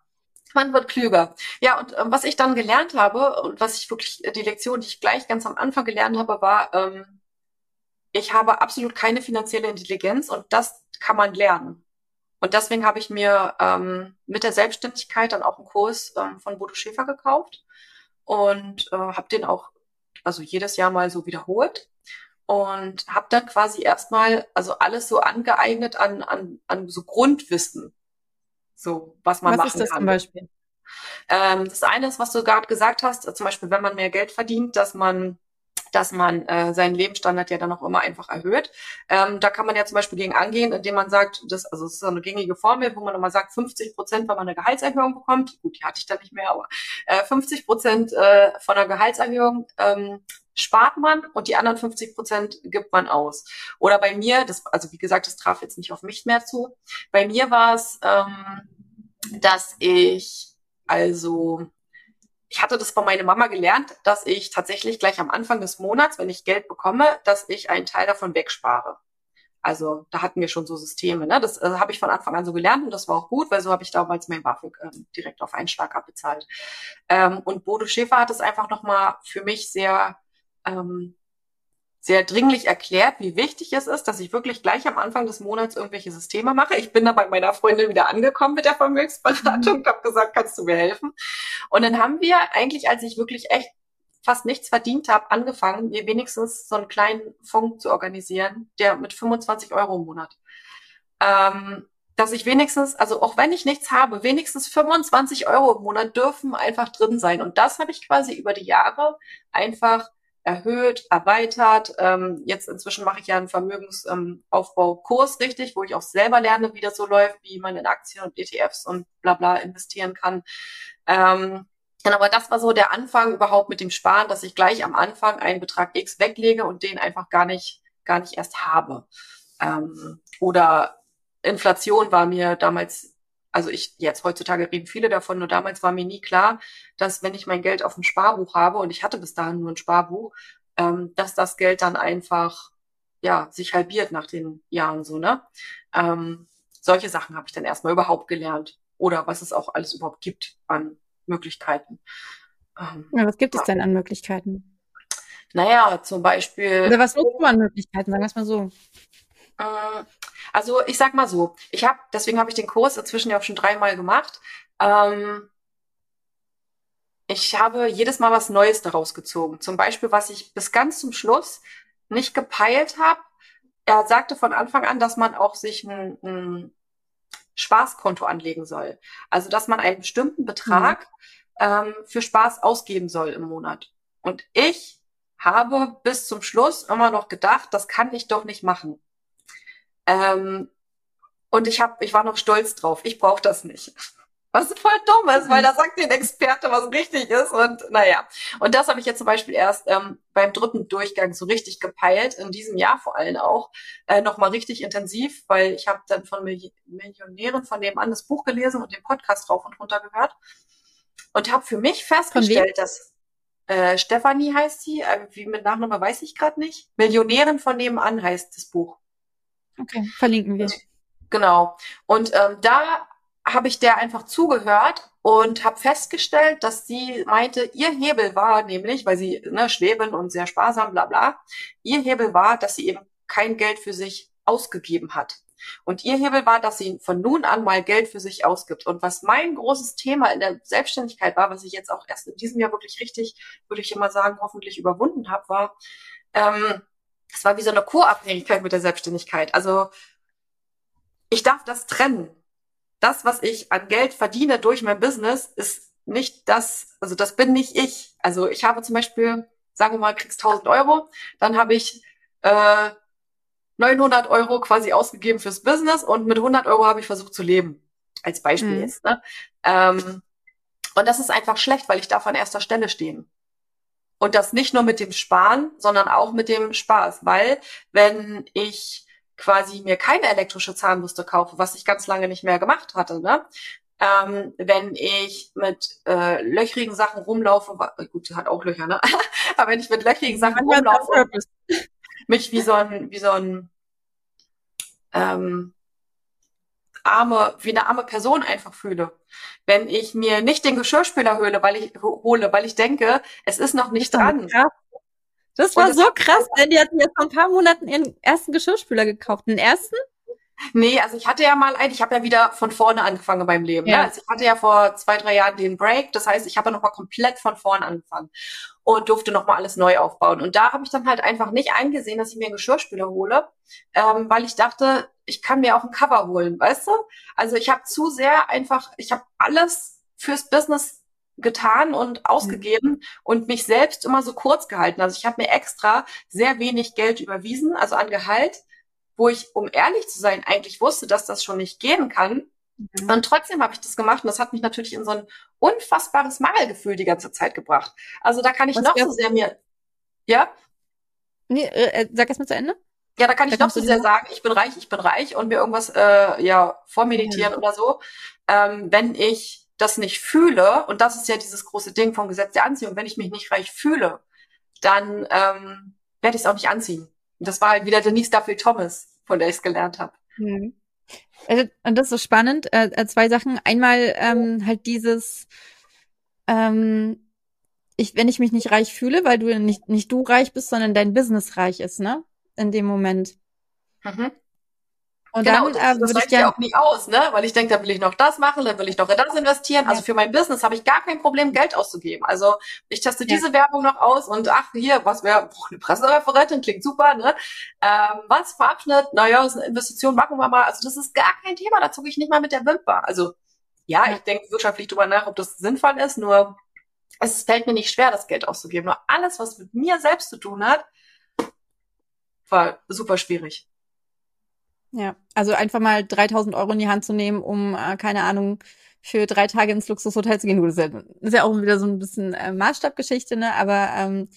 man wird klüger. Ja, und ähm, was ich dann gelernt habe und was ich wirklich, die Lektion, die ich gleich ganz am Anfang gelernt habe, war, ähm, ich habe absolut keine finanzielle Intelligenz und das kann man lernen. Und deswegen habe ich mir ähm, mit der Selbstständigkeit dann auch einen Kurs ähm, von Bodo Schäfer gekauft und äh, habe den auch also jedes Jahr mal so wiederholt und habe dann quasi erstmal also alles so angeeignet an, an, an so Grundwissen, so was man was machen kann. Was ist das kann. zum Beispiel? Ähm, das eine ist, was du gerade gesagt hast, zum Beispiel, wenn man mehr Geld verdient, dass man dass man äh, seinen Lebensstandard ja dann auch immer einfach erhöht. Ähm, da kann man ja zum Beispiel gegen angehen, indem man sagt, das, also es ist so eine gängige Formel, wo man immer sagt, 50 Prozent, wenn man eine Gehaltserhöhung bekommt, gut, die hatte ich da nicht mehr, aber äh, 50 Prozent äh, von der Gehaltserhöhung ähm, spart man und die anderen 50 Prozent gibt man aus. Oder bei mir, das, also wie gesagt, das traf jetzt nicht auf mich mehr zu. Bei mir war es, ähm, dass ich also ich hatte das von meiner Mama gelernt, dass ich tatsächlich gleich am Anfang des Monats, wenn ich Geld bekomme, dass ich einen Teil davon wegspare. Also da hatten wir schon so Systeme. Ne? Das äh, habe ich von Anfang an so gelernt und das war auch gut, weil so habe ich damals mein BAföG ähm, direkt auf einen Schlag abbezahlt. Ähm, und Bodo Schäfer hat es einfach nochmal für mich sehr ähm, sehr dringlich erklärt, wie wichtig es ist, dass ich wirklich gleich am Anfang des Monats irgendwelche Systeme mache. Ich bin da bei meiner Freundin wieder angekommen mit der Vermögensberatung, mhm. habe gesagt, kannst du mir helfen? Und dann haben wir eigentlich, als ich wirklich echt fast nichts verdient habe, angefangen, mir wenigstens so einen kleinen Fonds zu organisieren, der mit 25 Euro im Monat. Ähm, dass ich wenigstens, also auch wenn ich nichts habe, wenigstens 25 Euro im Monat dürfen einfach drin sein. Und das habe ich quasi über die Jahre einfach erhöht, erweitert. Ähm, jetzt inzwischen mache ich ja einen Vermögensaufbaukurs richtig, wo ich auch selber lerne, wie das so läuft, wie man in Aktien und ETFs und bla bla investieren kann. Ähm, aber das war so der Anfang überhaupt mit dem Sparen, dass ich gleich am Anfang einen Betrag X weglege und den einfach gar nicht, gar nicht erst habe. Ähm, oder Inflation war mir damals also ich jetzt heutzutage reden viele davon, nur damals war mir nie klar, dass wenn ich mein Geld auf dem Sparbuch habe und ich hatte bis dahin nur ein Sparbuch, ähm, dass das Geld dann einfach ja sich halbiert nach den Jahren so ne. Ähm, solche Sachen habe ich dann erstmal überhaupt gelernt oder was es auch alles überhaupt gibt an Möglichkeiten. Ähm, ja, was gibt ja. es denn an Möglichkeiten? Naja, zum Beispiel. Oder was nutzt du an Möglichkeiten, sagen wir es mal so. Äh, also ich sag mal so, ich habe, deswegen habe ich den Kurs inzwischen ja auch schon dreimal gemacht. Ähm, ich habe jedes Mal was Neues daraus gezogen. Zum Beispiel, was ich bis ganz zum Schluss nicht gepeilt habe. Er sagte von Anfang an, dass man auch sich ein, ein Spaßkonto anlegen soll. Also, dass man einen bestimmten Betrag ähm, für Spaß ausgeben soll im Monat. Und ich habe bis zum Schluss immer noch gedacht, das kann ich doch nicht machen. Ähm, und ich habe, ich war noch stolz drauf. Ich brauche das nicht. Was voll dumm ist, weil da sagt den Experte, was richtig ist. Und naja. Und das habe ich jetzt zum Beispiel erst ähm, beim dritten Durchgang so richtig gepeilt, in diesem Jahr vor allem auch, äh, nochmal richtig intensiv, weil ich habe dann von Mil Millionären von nebenan das Buch gelesen und den Podcast drauf und runter gehört. Und habe für mich festgestellt, dass äh, Stefanie heißt sie, äh, wie mit Nachname weiß ich gerade nicht. Millionärin von nebenan heißt das Buch. Okay, verlinken wir. Genau. Und ähm, da habe ich der einfach zugehört und habe festgestellt, dass sie meinte, ihr Hebel war nämlich, weil sie ne, schweben und sehr sparsam, bla bla, ihr Hebel war, dass sie eben kein Geld für sich ausgegeben hat. Und ihr Hebel war, dass sie von nun an mal Geld für sich ausgibt. Und was mein großes Thema in der Selbstständigkeit war, was ich jetzt auch erst in diesem Jahr wirklich richtig, würde ich immer sagen, hoffentlich überwunden habe, war, ähm, es war wie so eine Co-Abhängigkeit mit der Selbstständigkeit. Also ich darf das trennen das, was ich an Geld verdiene durch mein Business, ist nicht das, also das bin nicht ich. Also ich habe zum Beispiel, sagen wir mal, kriegst 1000 Euro, dann habe ich äh, 900 Euro quasi ausgegeben fürs Business und mit 100 Euro habe ich versucht zu leben. Als Beispiel mhm. jetzt. Ne? Ähm, und das ist einfach schlecht, weil ich darf an erster Stelle stehen. Und das nicht nur mit dem Sparen, sondern auch mit dem Spaß. Weil wenn ich quasi mir keine elektrische Zahnbürste kaufe, was ich ganz lange nicht mehr gemacht hatte, ne? Ähm, wenn ich mit äh, löchrigen Sachen rumlaufe, gut, hat auch Löcher, ne? Aber wenn ich mit löchrigen Sachen rumlaufe, mich wie so ein, wie so ein ähm, arme, wie eine arme Person einfach fühle. Wenn ich mir nicht den Geschirrspüler hole, weil ich hole, weil ich denke, es ist noch nicht dran. Krass. Das war so krass, denn die hatten jetzt vor ein paar Monaten ihren ersten Geschirrspüler gekauft. Den ersten? Nee, also ich hatte ja mal einen, ich habe ja wieder von vorne angefangen beim Leben. Ja. Ne? Also ich hatte ja vor zwei, drei Jahren den Break. Das heißt, ich habe ja nochmal komplett von vorne angefangen und durfte nochmal alles neu aufbauen. Und da habe ich dann halt einfach nicht eingesehen, dass ich mir einen Geschirrspüler hole, ähm, weil ich dachte, ich kann mir auch ein Cover holen, weißt du? Also ich habe zu sehr einfach, ich habe alles fürs Business getan und ausgegeben mhm. und mich selbst immer so kurz gehalten. Also ich habe mir extra sehr wenig Geld überwiesen, also an Gehalt, wo ich, um ehrlich zu sein, eigentlich wusste, dass das schon nicht gehen kann. Mhm. Und trotzdem habe ich das gemacht und das hat mich natürlich in so ein unfassbares Mangelgefühl die ganze Zeit gebracht. Also da kann ich Was noch so sehr mir, ja? Nee, äh, äh sag erst mal zu Ende. Ja, da kann ich noch so sehr sagen, ich bin reich, ich bin reich und mir irgendwas äh, ja vormeditieren mhm. oder so. Ähm, wenn ich das nicht fühle, und das ist ja dieses große Ding vom Gesetz der Anziehung, wenn ich mich nicht reich fühle, dann ähm, werde ich es auch nicht anziehen. Und das war halt wieder Denise Duffield Thomas, von der ich es gelernt habe. Mhm. Also, und das ist so spannend. Äh, äh, zwei Sachen. Einmal ähm, halt dieses, ähm, ich, wenn ich mich nicht reich fühle, weil du nicht, nicht du reich bist, sondern dein Business reich ist, ne? In dem Moment. Mhm. Und genau, dann das, äh, das reicht ja auch nie aus, ne? Weil ich denke, da will ich noch das machen, dann will ich noch in das investieren. Also. Also für mein Business habe ich gar kein Problem, Geld auszugeben. Also ich teste ja. diese Werbung noch aus und ach, hier, was wäre, eine Pressereferentin, klingt super, ne? Ähm, was für Abschnitt? Naja, ist eine Investition, machen wir mal. Also das ist gar kein Thema, da zucke ich nicht mal mit der Wimper. Also ja, ja. ich denke wirtschaftlich drüber nach, ob das sinnvoll ist, nur es fällt mir nicht schwer, das Geld auszugeben. Nur alles, was mit mir selbst zu tun hat, war super schwierig. Ja, also einfach mal 3000 Euro in die Hand zu nehmen, um, äh, keine Ahnung, für drei Tage ins Luxushotel zu gehen. Gut, ist ja, ist ja auch wieder so ein bisschen äh, Maßstabgeschichte, ne? Aber ähm,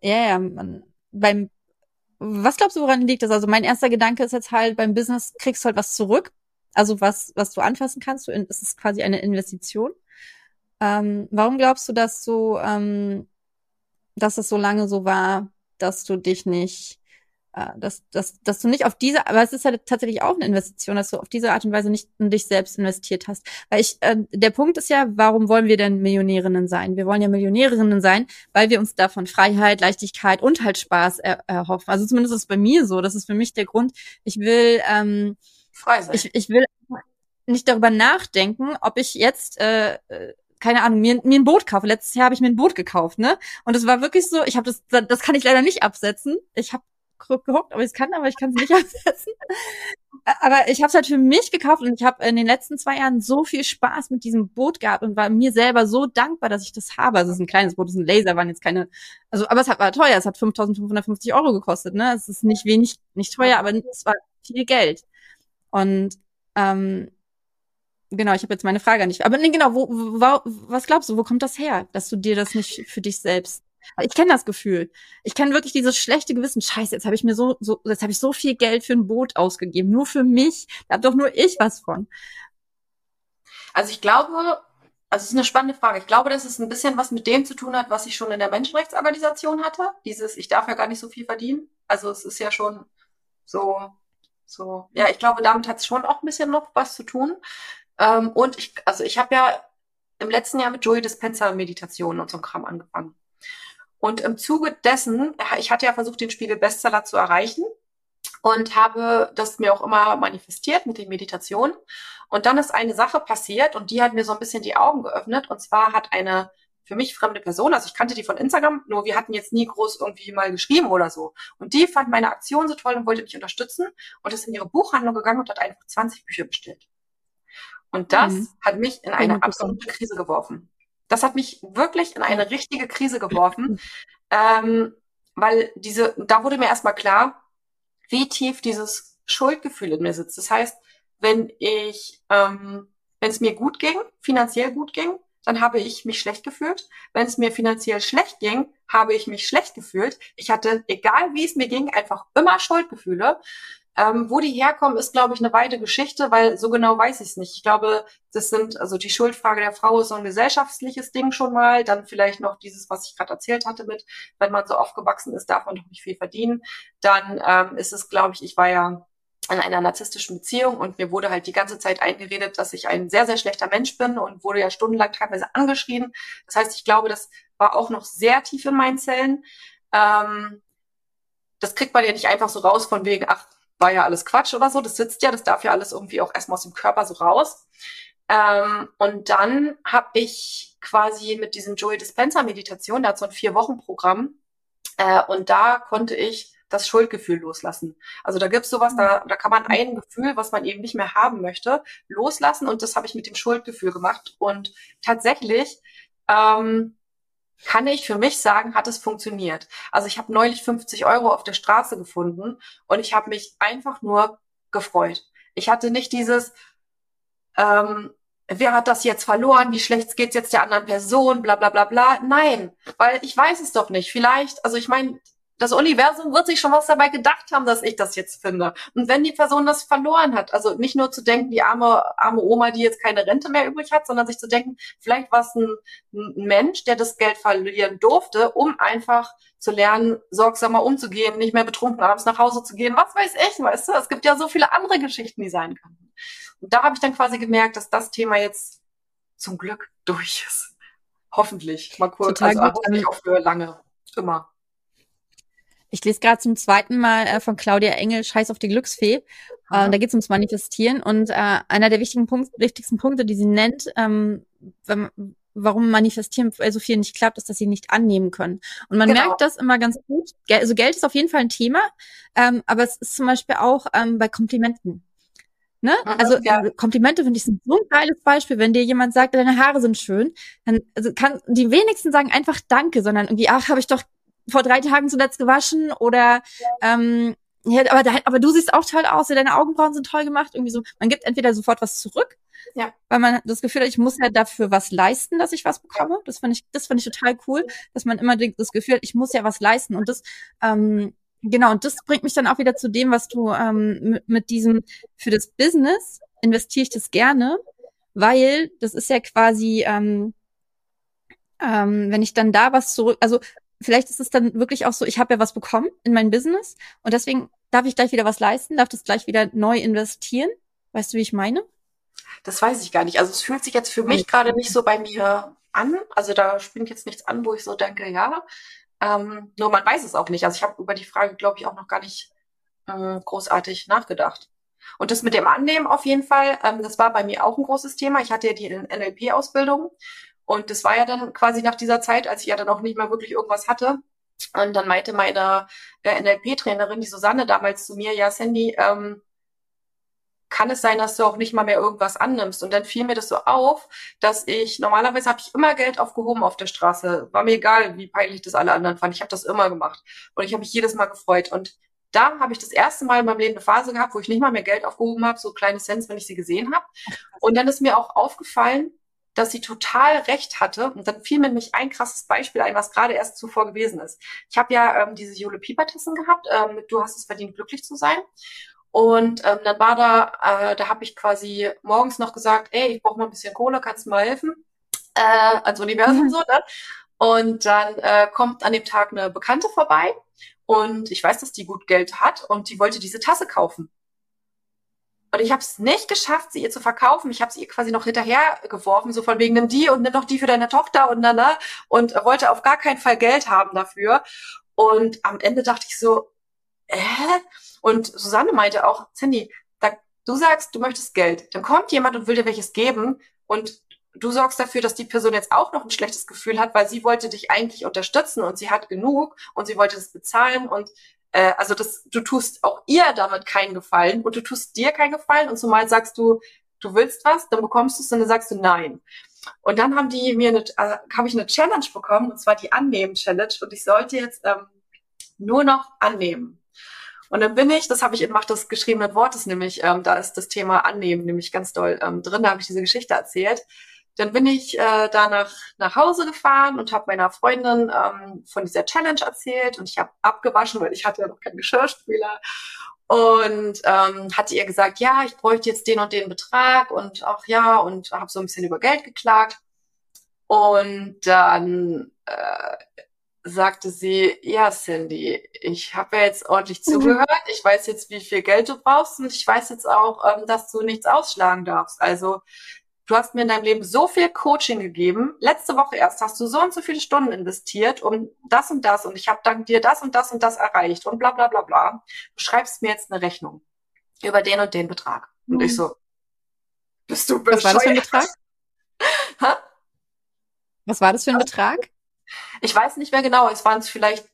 ja, ja, man, beim was glaubst du, woran liegt das? Also mein erster Gedanke ist jetzt halt, beim Business kriegst du halt was zurück. Also was, was du anfassen kannst. Du, es ist quasi eine Investition. Ähm, warum glaubst du, dass du, ähm, dass es so lange so war, dass du dich nicht dass, dass, dass du nicht auf diese, aber es ist halt tatsächlich auch eine Investition, dass du auf diese Art und Weise nicht in dich selbst investiert hast. Weil ich, äh, der Punkt ist ja, warum wollen wir denn Millionärinnen sein? Wir wollen ja Millionärinnen sein, weil wir uns davon Freiheit, Leichtigkeit und halt Spaß er, erhoffen. Also zumindest ist es bei mir so. Das ist für mich der Grund. Ich will, ähm, frei sein. Ich, ich will nicht darüber nachdenken, ob ich jetzt äh, äh keine Ahnung, mir, mir ein Boot kaufe. Letztes Jahr habe ich mir ein Boot gekauft, ne? Und es war wirklich so, ich habe das, das kann ich leider nicht absetzen. Ich habe geguckt, aber ich kann, aber ich kann es nicht absetzen. aber ich habe es halt für mich gekauft und ich habe in den letzten zwei Jahren so viel Spaß mit diesem Boot gehabt und war mir selber so dankbar, dass ich das habe. Also es ist ein kleines Boot, es ist ein Laser, waren jetzt keine, also aber es war teuer, es hat 5.550 Euro gekostet, ne? Es ist nicht wenig, nicht teuer, aber es war viel Geld. Und ähm, genau, ich habe jetzt meine Frage nicht. Aber nee, genau, wo, wo, was glaubst du, wo kommt das her, dass du dir das nicht für dich selbst ich kenne das Gefühl. Ich kenne wirklich dieses schlechte Gewissen. Scheiße, jetzt habe ich mir so, so jetzt habe ich so viel Geld für ein Boot ausgegeben, nur für mich. Da hab doch nur ich was von. Also ich glaube, also es ist eine spannende Frage. Ich glaube, dass es ein bisschen was mit dem zu tun hat, was ich schon in der Menschenrechtsorganisation hatte. Dieses, ich darf ja gar nicht so viel verdienen. Also es ist ja schon so, so, ja, ich glaube, damit hat es schon auch ein bisschen noch was zu tun. Ähm, und ich, also ich habe ja im letzten Jahr mit Joey Dispenza Meditation und so Kram angefangen. Und im Zuge dessen, ich hatte ja versucht, den Spiegel Bestseller zu erreichen und habe das mir auch immer manifestiert mit den Meditationen. Und dann ist eine Sache passiert und die hat mir so ein bisschen die Augen geöffnet. Und zwar hat eine für mich fremde Person, also ich kannte die von Instagram, nur wir hatten jetzt nie groß irgendwie mal geschrieben oder so. Und die fand meine Aktion so toll und wollte mich unterstützen und ist in ihre Buchhandlung gegangen und hat einfach 20 Bücher bestellt. Und das mhm. hat mich in eine absolute Krise geworfen. Das hat mich wirklich in eine richtige Krise geworfen, ähm, weil diese, da wurde mir erstmal klar, wie tief dieses Schuldgefühl in mir sitzt. Das heißt, wenn ich, ähm, wenn es mir gut ging, finanziell gut ging, dann habe ich mich schlecht gefühlt. Wenn es mir finanziell schlecht ging, habe ich mich schlecht gefühlt. Ich hatte, egal wie es mir ging, einfach immer Schuldgefühle. Ähm, wo die herkommen, ist, glaube ich, eine weite Geschichte, weil so genau weiß ich es nicht. Ich glaube, das sind, also die Schuldfrage der Frau ist so ein gesellschaftliches Ding schon mal. Dann vielleicht noch dieses, was ich gerade erzählt hatte mit, wenn man so aufgewachsen ist, darf man doch nicht viel verdienen. Dann ähm, ist es, glaube ich, ich war ja in einer narzisstischen Beziehung und mir wurde halt die ganze Zeit eingeredet, dass ich ein sehr, sehr schlechter Mensch bin und wurde ja stundenlang teilweise angeschrien. Das heißt, ich glaube, das war auch noch sehr tief in meinen Zellen. Ähm, das kriegt man ja nicht einfach so raus von wegen, ach, war ja alles Quatsch oder so. Das sitzt ja, das darf ja alles irgendwie auch erstmal aus dem Körper so raus. Ähm, und dann habe ich quasi mit diesem Joey Dispenser Meditation, der hat so ein Vier-Wochen-Programm, äh, und da konnte ich das Schuldgefühl loslassen. Also da gibt's sowas, da, da kann man ein Gefühl, was man eben nicht mehr haben möchte, loslassen und das habe ich mit dem Schuldgefühl gemacht. Und tatsächlich ähm, kann ich für mich sagen, hat es funktioniert. Also ich habe neulich 50 Euro auf der Straße gefunden und ich habe mich einfach nur gefreut. Ich hatte nicht dieses, ähm, wer hat das jetzt verloren, wie schlecht geht's jetzt der anderen Person, bla bla bla bla. Nein, weil ich weiß es doch nicht. Vielleicht, also ich meine, das Universum wird sich schon was dabei gedacht haben, dass ich das jetzt finde. Und wenn die Person das verloren hat, also nicht nur zu denken, die arme, arme Oma, die jetzt keine Rente mehr übrig hat, sondern sich zu denken, vielleicht war es ein, ein Mensch, der das Geld verlieren durfte, um einfach zu lernen, sorgsamer umzugehen, nicht mehr betrunken abends nach Hause zu gehen. Was weiß ich, weißt du? Es gibt ja so viele andere Geschichten, die sein können. Und da habe ich dann quasi gemerkt, dass das Thema jetzt zum Glück durch ist. Hoffentlich. Mal kurz. Total also hoffentlich auch für lange. Immer. Ich lese gerade zum zweiten Mal äh, von Claudia Engel Scheiß auf die Glücksfee. Äh, da geht es ums Manifestieren und äh, einer der wichtigen Punkt, wichtigsten Punkte, die sie nennt, ähm, wenn, warum Manifestieren bei so vielen nicht klappt, ist, dass sie nicht annehmen können. Und man genau. merkt das immer ganz gut. Also Geld ist auf jeden Fall ein Thema, ähm, aber es ist zum Beispiel auch ähm, bei Komplimenten. Ne? Mhm, also ja. Komplimente finde ich sind so ein geiles Beispiel. Wenn dir jemand sagt, deine Haare sind schön, dann also kann die wenigsten sagen einfach Danke, sondern irgendwie, ach, habe ich doch vor drei Tagen zuletzt gewaschen oder ähm, ja, aber, da, aber du siehst auch toll aus, deine Augenbrauen sind toll gemacht. Irgendwie so, man gibt entweder sofort was zurück, ja. weil man das Gefühl hat, ich muss ja dafür was leisten, dass ich was bekomme. Das finde ich, das finde ich total cool, dass man immer das Gefühl hat, ich muss ja was leisten. Und das, ähm, genau, und das bringt mich dann auch wieder zu dem, was du ähm, mit, mit diesem für das Business investiere ich das gerne, weil das ist ja quasi ähm, ähm, wenn ich dann da was zurück, also vielleicht ist es dann wirklich auch so, ich habe ja was bekommen in mein Business und deswegen darf ich gleich wieder was leisten, darf das gleich wieder neu investieren. Weißt du, wie ich meine? Das weiß ich gar nicht. Also es fühlt sich jetzt für mich gerade nicht so bei mir an. Also da springt jetzt nichts an, wo ich so denke, ja. Ähm, nur man weiß es auch nicht. Also ich habe über die Frage, glaube ich, auch noch gar nicht äh, großartig nachgedacht. Und das mit dem Annehmen auf jeden Fall, ähm, das war bei mir auch ein großes Thema. Ich hatte ja die NLP-Ausbildung und das war ja dann quasi nach dieser Zeit, als ich ja dann auch nicht mehr wirklich irgendwas hatte. Und dann meinte meine äh, NLP-Trainerin, die Susanne, damals zu mir, ja, Sandy, ähm, kann es sein, dass du auch nicht mal mehr irgendwas annimmst. Und dann fiel mir das so auf, dass ich, normalerweise habe ich immer Geld aufgehoben auf der Straße. War mir egal, wie peinlich das alle anderen fanden. Ich habe das immer gemacht. Und ich habe mich jedes Mal gefreut. Und da habe ich das erste Mal in meinem Leben eine Phase gehabt, wo ich nicht mal mehr Geld aufgehoben habe, so kleine Cents, wenn ich sie gesehen habe. Und dann ist mir auch aufgefallen, dass sie total recht hatte. Und dann fiel mir nämlich ein krasses Beispiel ein, was gerade erst zuvor gewesen ist. Ich habe ja ähm, diese Jule Pieper-Tassen gehabt, ähm, Du hast es verdient, glücklich zu sein. Und ähm, dann war da, äh, da habe ich quasi morgens noch gesagt, ey, ich brauche mal ein bisschen Kohle, kannst du mal helfen? Äh, ans Universum mhm. so, ne? Und dann äh, kommt an dem Tag eine Bekannte vorbei und ich weiß, dass die gut Geld hat und die wollte diese Tasse kaufen. Und ich habe es nicht geschafft, sie ihr zu verkaufen. Ich habe sie ihr quasi noch hinterher geworfen, so von wegen nimm die und nimm noch die für deine Tochter und dann ne, und wollte auf gar keinen Fall Geld haben dafür. Und am Ende dachte ich so, äh? Und Susanne meinte auch, Cindy, da, du sagst, du möchtest Geld. Dann kommt jemand und will dir welches geben und du sorgst dafür, dass die Person jetzt auch noch ein schlechtes Gefühl hat, weil sie wollte dich eigentlich unterstützen und sie hat genug und sie wollte es bezahlen und äh, also das, du tust auch ihr damit keinen Gefallen und du tust dir keinen Gefallen und zumal sagst du, du willst was, dann bekommst du es und dann sagst du nein. Und dann haben die mir eine, äh, habe ich eine Challenge bekommen und zwar die Annehmen-Challenge und ich sollte jetzt ähm, nur noch annehmen. Und dann bin ich, das habe ich in Macht des geschriebenen Wortes, nämlich, ähm, da ist das Thema Annehmen nämlich ganz doll ähm, drin, da habe ich diese Geschichte erzählt. Dann bin ich äh, da nach, nach Hause gefahren und habe meiner Freundin ähm, von dieser Challenge erzählt und ich habe abgewaschen, weil ich hatte ja noch keinen Geschirrspüler und ähm, hatte ihr gesagt, ja, ich bräuchte jetzt den und den Betrag und auch ja und habe so ein bisschen über Geld geklagt und dann äh, sagte sie, ja, Cindy, ich habe ja jetzt ordentlich mhm. zugehört. Ich weiß jetzt, wie viel Geld du brauchst und ich weiß jetzt auch, ähm, dass du nichts ausschlagen darfst. Also du hast mir in deinem Leben so viel Coaching gegeben. Letzte Woche erst hast du so und so viele Stunden investiert um das und das und ich habe dank dir das und das und das erreicht und bla bla bla bla. Du schreibst mir jetzt eine Rechnung über den und den Betrag. Und mhm. ich so, bist du bescheuert? Was war das für ein Betrag? ha? Was war das für ein Betrag? Ich weiß nicht mehr genau, es waren es vielleicht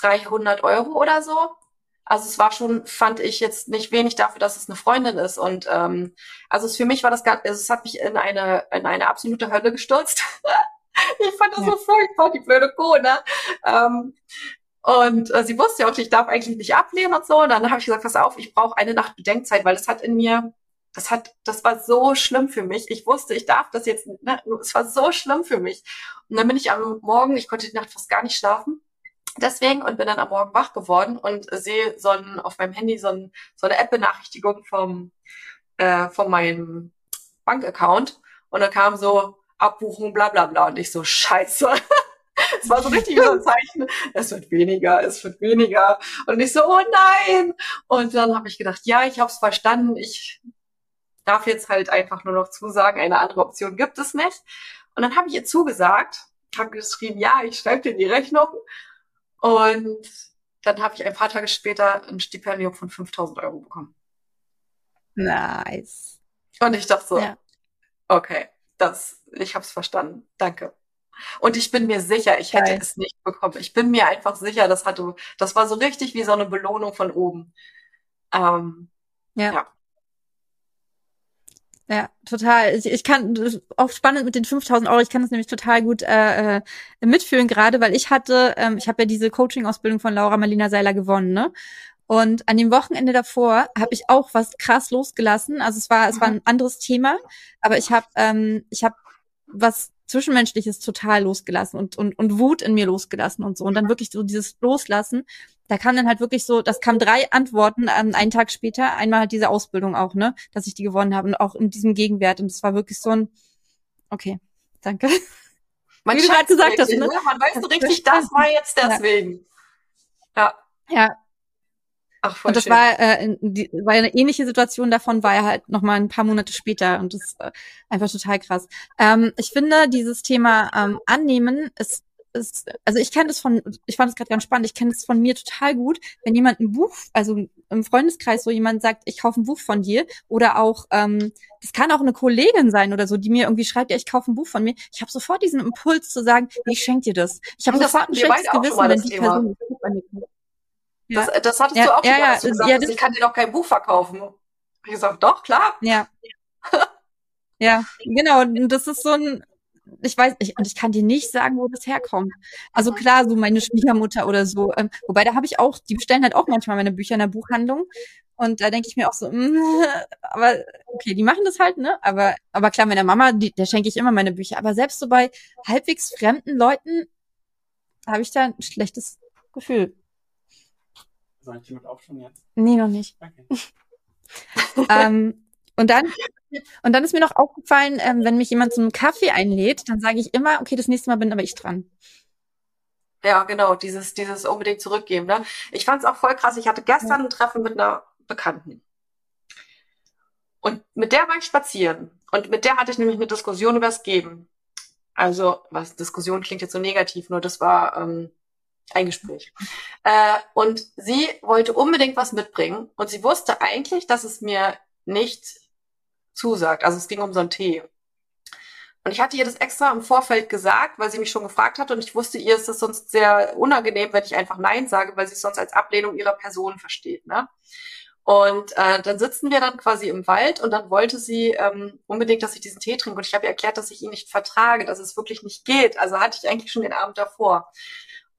300 Euro oder so. Also es war schon, fand ich jetzt nicht wenig dafür, dass es eine Freundin ist. Und ähm, also es, für mich war das gar, also es hat mich in eine in eine absolute Hölle gestürzt. ich fand das ja. so furchtbar, die blöde Kuh, ne? Ähm, und äh, sie wusste ja auch, ich darf eigentlich nicht ablehnen und so. Und dann habe ich gesagt, pass auf, ich brauche eine Nacht Bedenkzeit, weil das hat in mir, das hat, das war so schlimm für mich. Ich wusste, ich darf das jetzt, ne, es war so schlimm für mich. Und dann bin ich am Morgen, ich konnte die Nacht fast gar nicht schlafen. Deswegen und bin dann am Morgen wach geworden und sehe so ein, auf meinem Handy so, ein, so eine App-Benachrichtigung vom, äh, von meinem Bankaccount. Und dann kam so Abbuchung, bla bla bla. Und ich so, scheiße. Es war so richtig so ein Zeichen, es wird weniger, es wird weniger. Und ich so, oh nein. Und dann habe ich gedacht, ja, ich habe es verstanden. Ich darf jetzt halt einfach nur noch zusagen, eine andere Option gibt es nicht. Und dann habe ich ihr zugesagt, habe geschrieben, ja, ich schreibe dir die Rechnung. Und dann habe ich ein paar Tage später ein Stipendium von 5000 Euro bekommen. Nice. Und ich dachte so, ja. okay, das, ich habe es verstanden. Danke. Und ich bin mir sicher, ich hätte Geil. es nicht bekommen. Ich bin mir einfach sicher, das hatte, das war so richtig wie so eine Belohnung von oben. Ähm, ja. ja. Ja, total. Ich, ich kann auch spannend mit den 5000 Euro. Ich kann das nämlich total gut äh, äh, mitfühlen gerade, weil ich hatte, ähm, ich habe ja diese Coaching-Ausbildung von Laura Marlina Seiler gewonnen, ne? Und an dem Wochenende davor habe ich auch was krass losgelassen. Also es war, es war ein anderes Thema, aber ich habe, ähm, ich habe was Zwischenmenschliches total losgelassen und, und, und Wut in mir losgelassen und so. Und dann wirklich so dieses Loslassen. Da kam dann halt wirklich so, das kam drei Antworten ähm, einen Tag später. Einmal halt diese Ausbildung auch, ne, dass ich die gewonnen habe und auch in diesem Gegenwert. Und es war wirklich so ein, okay, danke. Man Wie du gerade gesagt hast, ne? Man weiß so richtig, das war jetzt deswegen. Ja. Ja, Ach, voll und das schön. war, äh, die, war eine ähnliche Situation davon, war er halt noch mal ein paar Monate später und das ist äh, einfach total krass. Ähm, ich finde, dieses Thema ähm, Annehmen ist ist, also ich kenne das von, ich fand es gerade ganz spannend, ich kenne das von mir total gut, wenn jemand ein Buch, also im Freundeskreis so jemand sagt, ich kaufe ein Buch von dir oder auch, ähm, das kann auch eine Kollegin sein oder so, die mir irgendwie schreibt, ja, ich kaufe ein Buch von mir. Ich habe sofort diesen Impuls zu sagen, ich schenke dir das. Ich habe sofort ein schlechtes Gewissen, wenn die Thema. Person das, das hattest ja, du auch schon ja, ja, gesagt, ja, ich kann dir doch kein Buch verkaufen. Ich sag, doch, klar. Ja. ja, genau. Und das ist so ein, ich weiß, ich, und ich kann dir nicht sagen, wo das herkommt. Also klar, so meine Schwiegermutter oder so. Ähm, wobei da habe ich auch, die bestellen halt auch manchmal meine Bücher in der Buchhandlung. Und da denke ich mir auch so, mm, aber okay, die machen das halt, ne? Aber, aber klar, meiner Mama, die, der schenke ich immer meine Bücher. Aber selbst so bei halbwegs fremden Leuten habe ich da ein schlechtes Gefühl. Soll ich damit aufschauen jetzt? Nee, noch nicht. Okay. ähm, und dann und dann ist mir noch aufgefallen, ähm, wenn mich jemand zum Kaffee einlädt, dann sage ich immer, okay, das nächste Mal bin aber ich dran. Ja, genau, dieses, dieses unbedingt zurückgeben. Ne? Ich fand es auch voll krass. Ich hatte gestern ein Treffen mit einer Bekannten. Und mit der war ich spazieren. Und mit der hatte ich nämlich eine Diskussion über das Geben. Also, was Diskussion klingt jetzt so negativ, nur das war ähm, ein Gespräch. Äh, und sie wollte unbedingt was mitbringen. Und sie wusste eigentlich, dass es mir nicht zusagt. Also es ging um so einen Tee. Und ich hatte ihr das extra im Vorfeld gesagt, weil sie mich schon gefragt hatte und ich wusste, ihr ist es sonst sehr unangenehm, wenn ich einfach Nein sage, weil sie es sonst als Ablehnung ihrer Person versteht. Ne? Und äh, dann sitzen wir dann quasi im Wald und dann wollte sie ähm, unbedingt, dass ich diesen Tee trinke. Und ich habe ihr erklärt, dass ich ihn nicht vertrage, dass es wirklich nicht geht. Also hatte ich eigentlich schon den Abend davor.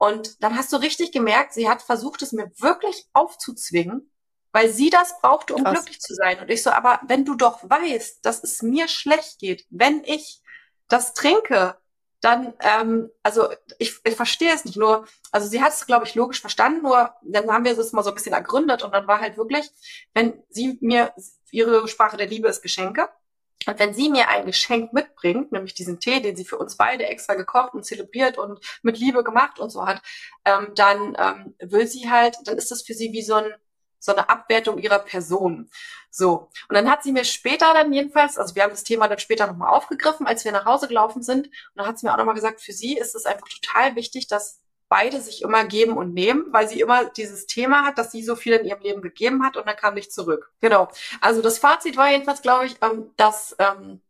Und dann hast du richtig gemerkt, sie hat versucht, es mir wirklich aufzuzwingen weil sie das brauchte, um Krass. glücklich zu sein. Und ich so, aber wenn du doch weißt, dass es mir schlecht geht, wenn ich das trinke, dann, ähm, also ich, ich verstehe es nicht nur, also sie hat es, glaube ich, logisch verstanden, nur dann haben wir es mal so ein bisschen ergründet und dann war halt wirklich, wenn sie mir, ihre Sprache der Liebe ist Geschenke, und wenn sie mir ein Geschenk mitbringt, nämlich diesen Tee, den sie für uns beide extra gekocht und zelebriert und mit Liebe gemacht und so hat, ähm, dann ähm, will sie halt, dann ist das für sie wie so ein so eine Abwertung ihrer Person. So. Und dann hat sie mir später dann jedenfalls, also wir haben das Thema dann später nochmal aufgegriffen, als wir nach Hause gelaufen sind. Und dann hat sie mir auch nochmal gesagt, für sie ist es einfach total wichtig, dass beide sich immer geben und nehmen, weil sie immer dieses Thema hat, dass sie so viel in ihrem Leben gegeben hat und dann kam nicht zurück. Genau. Also das Fazit war jedenfalls, glaube ich, ähm, dass ähm,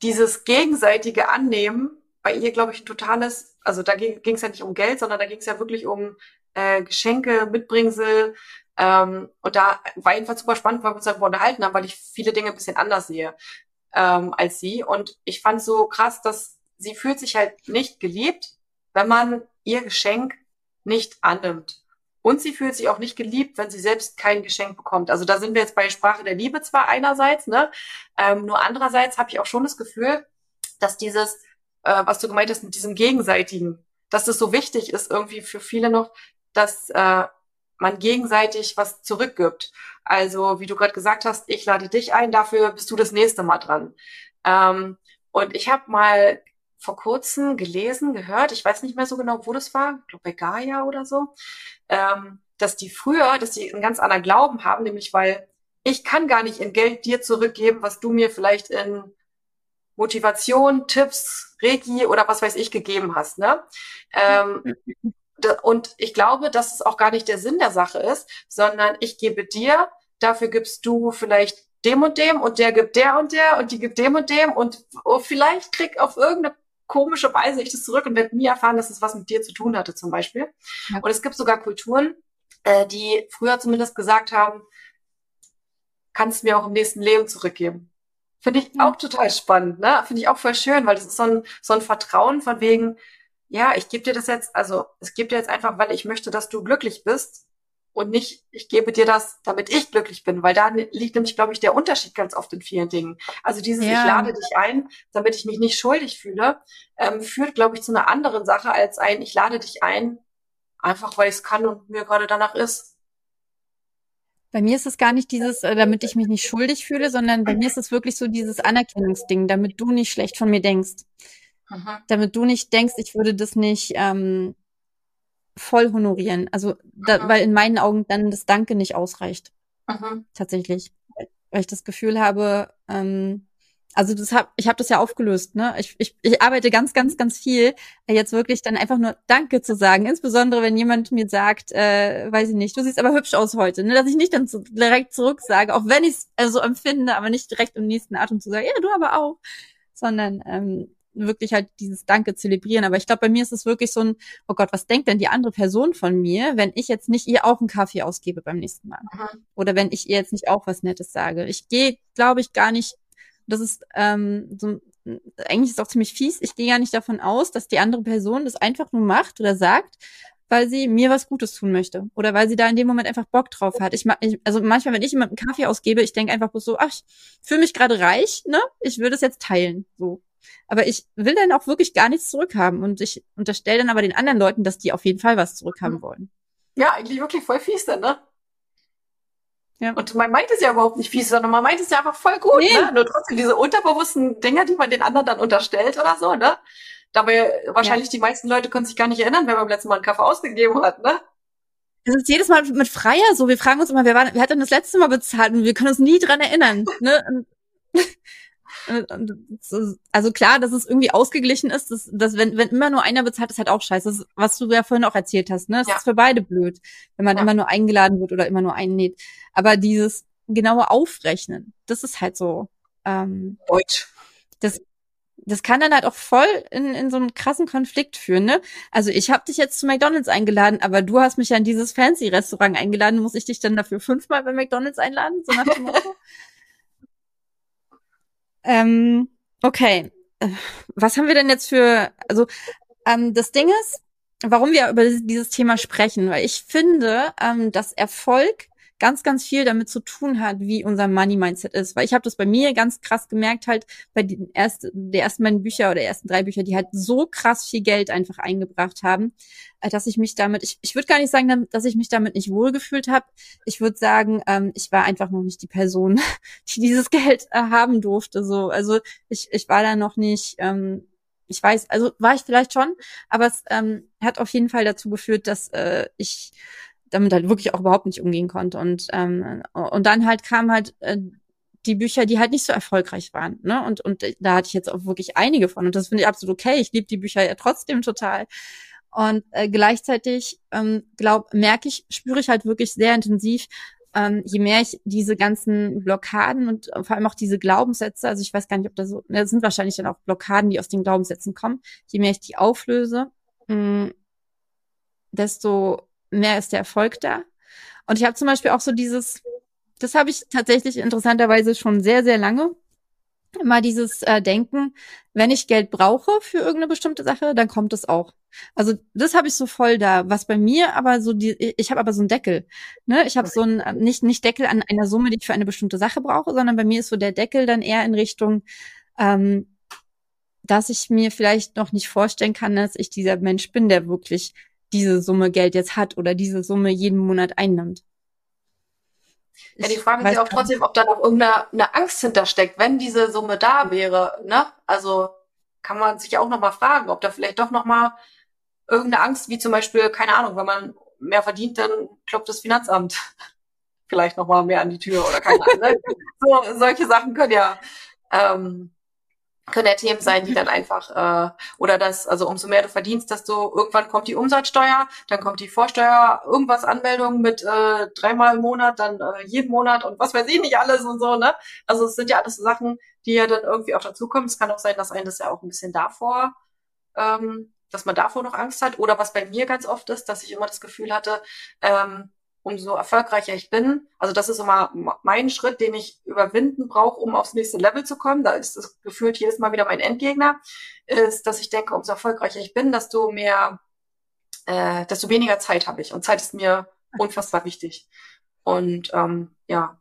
dieses gegenseitige Annehmen bei ihr, glaube ich, ein totales, also da ging es ja nicht um Geld, sondern da ging es ja wirklich um äh, Geschenke, Mitbringsel. Ähm, und da war jedenfalls super spannend, weil wir uns darüber unterhalten haben, weil ich viele Dinge ein bisschen anders sehe ähm, als sie. Und ich fand so krass, dass sie fühlt sich halt nicht geliebt, wenn man ihr Geschenk nicht annimmt. Und sie fühlt sich auch nicht geliebt, wenn sie selbst kein Geschenk bekommt. Also da sind wir jetzt bei Sprache der Liebe zwar einerseits, ne? Ähm, nur andererseits habe ich auch schon das Gefühl, dass dieses, äh, was du gemeint hast mit diesem Gegenseitigen, dass das so wichtig ist irgendwie für viele noch, dass äh, man gegenseitig was zurückgibt. Also wie du gerade gesagt hast, ich lade dich ein, dafür bist du das nächste Mal dran. Ähm, und ich habe mal vor kurzem gelesen, gehört, ich weiß nicht mehr so genau, wo das war, ich glaube bei Gaia oder so, ähm, dass die früher, dass die einen ganz anderen Glauben haben, nämlich weil ich kann gar nicht in Geld dir zurückgeben, was du mir vielleicht in Motivation, Tipps, Reiki oder was weiß ich gegeben hast. Ne? Ähm, und ich glaube, dass es auch gar nicht der Sinn der Sache ist, sondern ich gebe dir, dafür gibst du vielleicht dem und dem und der gibt der und der und die gibt dem und dem und oh, vielleicht krieg auf irgendeine komische Weise ich das zurück und werde nie erfahren, dass es was mit dir zu tun hatte zum Beispiel. Ja. Und es gibt sogar Kulturen, äh, die früher zumindest gesagt haben, kannst du mir auch im nächsten Leben zurückgeben. Finde ich auch total spannend, ne? Finde ich auch voll schön, weil das ist so ein, so ein Vertrauen von wegen, ja, ich gebe dir das jetzt, also es gibt dir jetzt einfach, weil ich möchte, dass du glücklich bist und nicht, ich gebe dir das, damit ich glücklich bin, weil da liegt nämlich, glaube ich, der Unterschied ganz oft in vielen Dingen. Also dieses, ja. ich lade dich ein, damit ich mich nicht schuldig fühle, ähm, führt, glaube ich, zu einer anderen Sache als ein, ich lade dich ein, einfach weil ich es kann und mir gerade danach ist. Bei mir ist es gar nicht dieses, äh, damit ich mich nicht schuldig fühle, sondern bei mir ist es wirklich so dieses Anerkennungsding, damit du nicht schlecht von mir denkst. Mhm. Damit du nicht denkst, ich würde das nicht ähm, voll honorieren. Also, da, weil in meinen Augen dann das Danke nicht ausreicht. Mhm. Tatsächlich. Weil ich das Gefühl habe, ähm, also das hab, ich habe das ja aufgelöst, ne? Ich, ich, ich arbeite ganz, ganz, ganz viel, jetzt wirklich dann einfach nur Danke zu sagen. Insbesondere wenn jemand mir sagt, äh, weiß ich nicht, du siehst aber hübsch aus heute, ne? Dass ich nicht dann so direkt zurück sage, auch wenn ich es äh, so empfinde, aber nicht direkt im nächsten Atem zu sagen, ja, du aber auch. Sondern ähm, wirklich halt dieses Danke zelebrieren. Aber ich glaube, bei mir ist es wirklich so ein, oh Gott, was denkt denn die andere Person von mir, wenn ich jetzt nicht ihr auch einen Kaffee ausgebe beim nächsten Mal? Mhm. Oder wenn ich ihr jetzt nicht auch was Nettes sage. Ich gehe, glaube ich, gar nicht, das ist ähm, so, eigentlich ist es auch ziemlich fies, ich gehe gar nicht davon aus, dass die andere Person das einfach nur macht oder sagt, weil sie mir was Gutes tun möchte oder weil sie da in dem Moment einfach Bock drauf hat. Ich, ich also manchmal, wenn ich jemandem einen Kaffee ausgebe, ich denke einfach so, ach, ich fühle mich gerade reich, ne? Ich würde es jetzt teilen, so. Aber ich will dann auch wirklich gar nichts zurückhaben und ich unterstelle dann aber den anderen Leuten, dass die auf jeden Fall was zurückhaben Mhm. wollen. Ja, eigentlich wirklich voll fies dann, ne? Ja. Und man meint es ja überhaupt nicht fies, sondern man meint es ja einfach voll gut, Nee. ne? Nur trotzdem diese unterbewussten Dinge, die man den anderen dann unterstellt oder so, ne? Dabei wahrscheinlich die meisten Leute können sich gar nicht erinnern, wer beim letzten Mal einen Kaffee ausgegeben hat, ne? Es ist jedes Mal mit Freier so. Wir fragen uns immer, wer, war, wer hat denn das letzte Mal bezahlt? Und wir können uns nie dran erinnern. Ne? Also klar, dass es irgendwie ausgeglichen ist, dass, dass wenn, wenn immer nur einer bezahlt, ist halt auch scheiße. Das ist, was du ja vorhin auch erzählt hast. Ne? Es Ja. ist für beide blöd, wenn man Ja. immer nur eingeladen wird oder immer nur einnäht. Aber dieses genaue Aufrechnen, das ist halt so. Ähm, Deutsch. das kann dann halt auch voll in, in so einen krassen Konflikt führen, ne? Also ich habe dich jetzt zu McDonald's eingeladen, aber du hast mich ja in dieses fancy Restaurant eingeladen. Muss ich dich dann dafür fünfmal bei McDonald's einladen? So nach dem Motto? ähm, okay. Was haben wir denn jetzt für, also ähm, das Ding ist, warum wir über dieses Thema sprechen, weil ich finde, ähm, dass Erfolg ganz, ganz viel damit zu tun hat, wie unser Money-Mindset ist. Weil ich habe das bei mir ganz krass gemerkt, halt bei den ersten, der ersten beiden Bücher oder ersten drei Bücher, die halt so krass viel Geld einfach eingebracht haben, äh, dass ich mich damit, ich, ich würde gar nicht sagen, dass ich mich damit nicht wohlgefühlt habe. Ich würde sagen, ähm, ich war einfach noch nicht die Person, die dieses Geld äh, haben durfte. So, also ich, ich war da noch nicht. Ähm, ich weiß, also war ich vielleicht schon, aber es ähm, hat auf jeden Fall dazu geführt, dass äh, ich damit halt wirklich auch überhaupt nicht umgehen konnte. Und, ähm, und dann halt kamen halt äh, die Bücher, die halt nicht so erfolgreich waren. Ne? Und, und da hatte ich jetzt auch wirklich einige von. Und das finde ich absolut okay. Ich liebe die Bücher ja trotzdem total. Und äh, gleichzeitig ähm, glaub, merke ich, spüre ich halt wirklich sehr intensiv, ähm, je mehr ich diese ganzen Blockaden und vor allem auch diese Glaubenssätze, also ich weiß gar nicht, ob das so, das sind wahrscheinlich dann auch Blockaden, die aus den Glaubenssätzen kommen, je mehr ich die auflöse, mh, desto mehr ist der Erfolg da. Und ich habe zum Beispiel auch so dieses, das habe ich tatsächlich interessanterweise schon sehr, sehr lange. Immer dieses äh, Denken, wenn ich Geld brauche für irgendeine bestimmte Sache, dann kommt es auch. Also das habe ich so voll da. Was bei mir aber so die, ich habe aber so einen Deckel. Ne? Ich habe so einen äh, nicht nicht Deckel an einer Summe, die ich für eine bestimmte Sache brauche, sondern bei mir ist so der Deckel dann eher in Richtung, ähm, dass ich mir vielleicht noch nicht vorstellen kann, dass ich dieser Mensch bin, der wirklich diese Summe Geld jetzt hat oder diese Summe jeden Monat einnimmt. Ja, die Frage ist ja auch trotzdem, ob da noch irgendeine eine Angst hintersteckt, wenn diese Summe da wäre, ne? Also kann man sich ja auch nochmal fragen, ob da vielleicht doch nochmal irgendeine Angst, wie zum Beispiel, keine Ahnung, wenn man mehr verdient, dann klopft das Finanzamt vielleicht nochmal mehr an die Tür oder keine Ahnung. Ne? So, solche Sachen können ja, ähm, können ja Themen sein, die dann einfach, äh, oder das, also umso mehr du verdienst, desto irgendwann kommt die Umsatzsteuer, dann kommt die Vorsteuer, irgendwas Anmeldung mit äh, dreimal im Monat, dann äh, jeden Monat und was weiß ich nicht alles und so, ne? Also es sind ja alles so Sachen, die ja dann irgendwie auch dazukommen. Es kann auch sein, dass einen das ja auch ein bisschen davor, ähm, dass man davor noch Angst hat. Oder was bei mir ganz oft ist, dass ich immer das Gefühl hatte, ähm, umso erfolgreicher ich bin, also das ist immer mein Schritt, den ich überwinden brauche, um aufs nächste Level zu kommen. Da ist das gefühlt jedes Mal wieder mein Endgegner, ist, dass ich denke, umso erfolgreicher ich bin, desto mehr, äh, desto weniger Zeit habe ich. Und Zeit ist mir unfassbar wichtig. Und ähm, ja,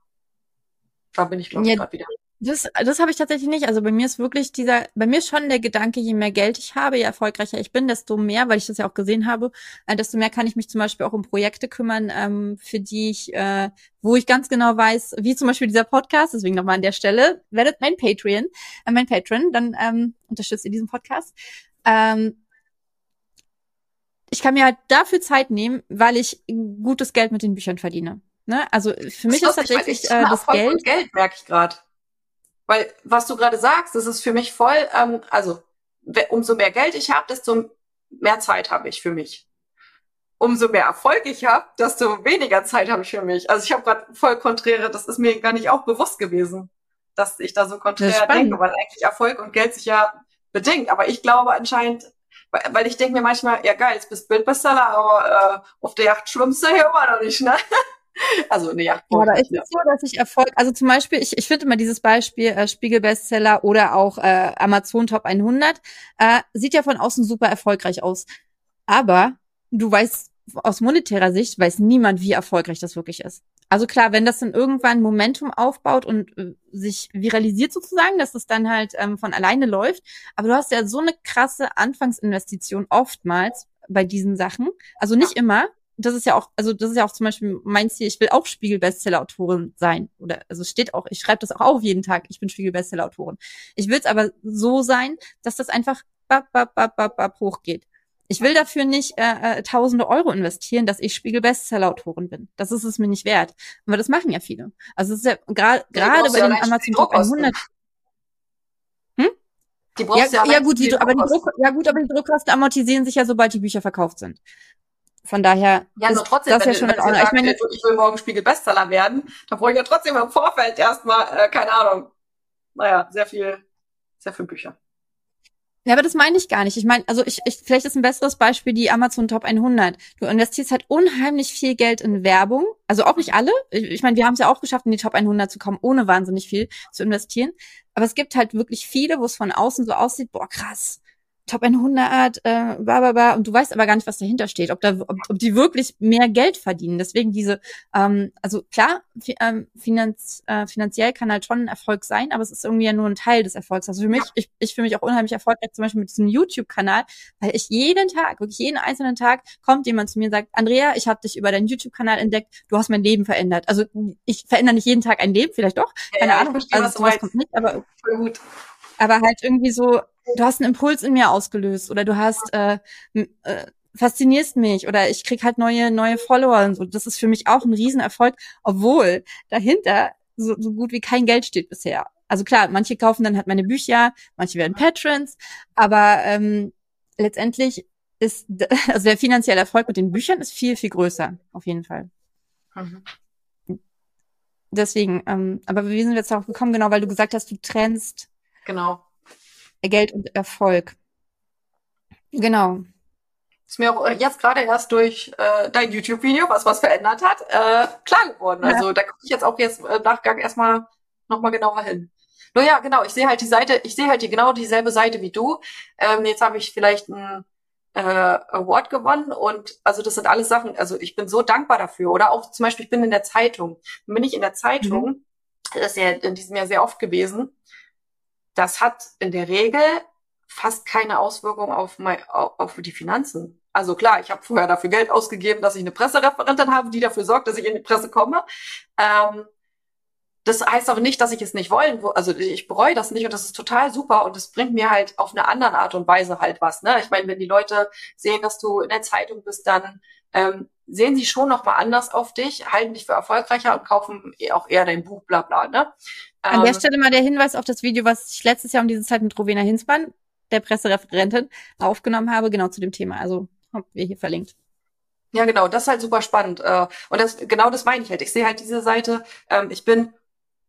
da bin ich, glaube ich, Ja, gerade wieder. Das, das habe ich tatsächlich nicht. Also bei mir ist wirklich dieser, bei mir ist schon der Gedanke, je mehr Geld ich habe, je erfolgreicher ich bin, desto mehr, weil ich das ja auch gesehen habe, äh, desto mehr kann ich mich zum Beispiel auch um Projekte kümmern, ähm, für die ich, äh, wo ich ganz genau weiß, wie zum Beispiel dieser Podcast, deswegen nochmal an der Stelle, werdet mein Patreon, äh, mein Patron, dann ähm, unterstützt ihr diesen Podcast. Ähm, ich kann mir halt dafür Zeit nehmen, weil ich gutes Geld mit den Büchern verdiene. Ne? Also für mich ist tatsächlich ich äh, immer das Geld. Geld merke ich gerade. Weil was du gerade sagst, das ist für mich voll, ähm, also umso mehr Geld ich habe, desto mehr Zeit habe ich für mich. Umso mehr Erfolg ich habe, desto weniger Zeit habe ich für mich. Also ich habe gerade voll konträre, das ist mir gar nicht auch bewusst gewesen, dass ich da so konträr denke, weil eigentlich Erfolg und Geld sich ja bedingt. Aber ich glaube anscheinend, weil, weil ich denke mir manchmal, ja geil, jetzt bist Bildbestseller, aber äh, auf der Yacht schwimmst du hier immer noch nicht, ne? Also eine Yacht. Ja, da ist es so, dass ich Erfolg, also zum Beispiel, ich, ich finde immer dieses Beispiel äh, Spiegel-Bestseller oder auch äh, Amazon Top 100, äh, sieht ja von außen super erfolgreich aus. Aber du weißt, aus monetärer Sicht weiß niemand, wie erfolgreich das wirklich ist. Also klar, wenn das dann irgendwann Momentum aufbaut und äh, sich viralisiert sozusagen, dass es dann halt ähm, von alleine läuft. Aber du hast ja so eine krasse Anfangsinvestition oftmals bei diesen Sachen. Also nicht immer. Das ist ja auch, also das ist ja auch zum Beispiel mein Ziel. Ich will auch Spiegel-Bestseller-Autorin sein. Oder also steht auch, ich schreibe das auch auf jeden Tag. Ich bin Spiegel-Bestseller-Autorin. Ich will es aber so sein, dass das einfach bap, bap, bap, bap, bap hochgeht. Ich will dafür nicht äh, äh, tausende Euro investieren, dass ich Spiegel-Bestseller-Autorin bin. Das ist es mir nicht wert. Aber das machen ja viele. Also es ist ja gerade gerade bei ja den Amazon die Top Druckkosten. 100. Die Ja, brauchst du ja, allein gut, die, aber die. Druck, ja gut, aber die Druckkosten amortisieren sich ja, sobald die Bücher verkauft sind. Von daher Ja, ist trotzdem, das ja schon wenn in Ordnung. Ich meine, ich will morgen Spiegel-Bestseller werden, dann brauche ich ja trotzdem im Vorfeld erstmal, äh, keine Ahnung, naja, sehr viel, sehr viel Bücher. Ja, aber das meine ich gar nicht. Ich meine, also ich, ich, vielleicht ist ein besseres Beispiel die Amazon Top 100. Du investierst halt unheimlich viel Geld in Werbung. Also auch nicht alle. Ich, ich meine, wir haben es ja auch geschafft, in die Top 100 zu kommen, ohne wahnsinnig viel zu investieren. Aber es gibt halt wirklich viele, wo es von außen so aussieht, boah, krass. Top 100, äh, bla, bla, bla, und du weißt aber gar nicht, was dahinter steht, ob da, ob, ob die wirklich mehr Geld verdienen. Deswegen diese, ähm, also klar, fi ähm, finanz, äh, finanziell kann halt schon ein Erfolg sein, aber es ist irgendwie ja nur ein Teil des Erfolgs. Also für mich, ich, ich fühle mich auch unheimlich erfolgreich, zum Beispiel mit diesem YouTube-Kanal, weil ich jeden Tag, wirklich jeden einzelnen Tag, kommt jemand zu mir und sagt, Andrea, ich habe dich über deinen YouTube-Kanal entdeckt, du hast mein Leben verändert. Also ich verändere nicht jeden Tag ein Leben, vielleicht doch, keine Ja, Ahnung, verstehe, was also sowas kommt nicht, aber Voll gut. aber halt irgendwie so, du hast einen Impuls in mir ausgelöst oder du hast äh, äh, faszinierst mich oder ich krieg halt neue neue Follower und so. Das ist für mich auch ein Riesenerfolg, obwohl dahinter so, so gut wie kein Geld steht bisher. Also klar, manche kaufen dann halt meine Bücher, manche werden Patrons, aber ähm, letztendlich ist also der finanzielle Erfolg mit den Büchern ist viel viel größer auf jeden Fall. Mhm. Deswegen, ähm, aber wie sind wir jetzt darauf gekommen? Genau, weil du gesagt hast, du trennst Genau. Geld und Erfolg. Genau. Ist mir auch äh, jetzt gerade erst durch äh, dein YouTube-Video, was was verändert hat, äh, klar geworden. Ja. Also da gucke ich jetzt auch jetzt äh, im Nachgang erstmal nochmal genauer hin. Nur ja, genau, ich sehe halt die Seite, ich sehe halt die genau dieselbe Seite wie du. Ähm, jetzt habe ich vielleicht ein äh, Award gewonnen und also das sind alles Sachen, also ich bin so dankbar dafür. Oder auch zum Beispiel, ich bin in der Zeitung. Bin ich in der Zeitung, das ist ja in diesem Jahr sehr oft gewesen, das hat in der Regel fast keine Auswirkung auf, mein, auf, die Finanzen. Also klar, ich habe vorher dafür Geld ausgegeben, dass ich eine Pressereferentin habe, die dafür sorgt, dass ich in die Presse komme. Ähm, das heißt aber nicht, dass ich es nicht wollen, wo- also ich bereue das nicht und das ist total super und es bringt mir halt auf eine andere Art und Weise halt was. Ne? Ich meine, wenn die Leute sehen, dass du in der Zeitung bist, dann ähm, sehen sie schon noch mal anders auf dich, halten dich für erfolgreicher und kaufen auch eher dein Buch, bla bla. Ne? An der Ähm, Stelle mal der Hinweis auf das Video, was ich letztes Jahr um diese Zeit mit Rowena Hinsmann, der Pressereferentin, aufgenommen habe, genau zu dem Thema. Also haben wir hier verlinkt. Ja, genau, das ist halt super spannend. Äh, Und das, genau das meine ich halt. Ich sehe halt diese Seite, ähm, ich bin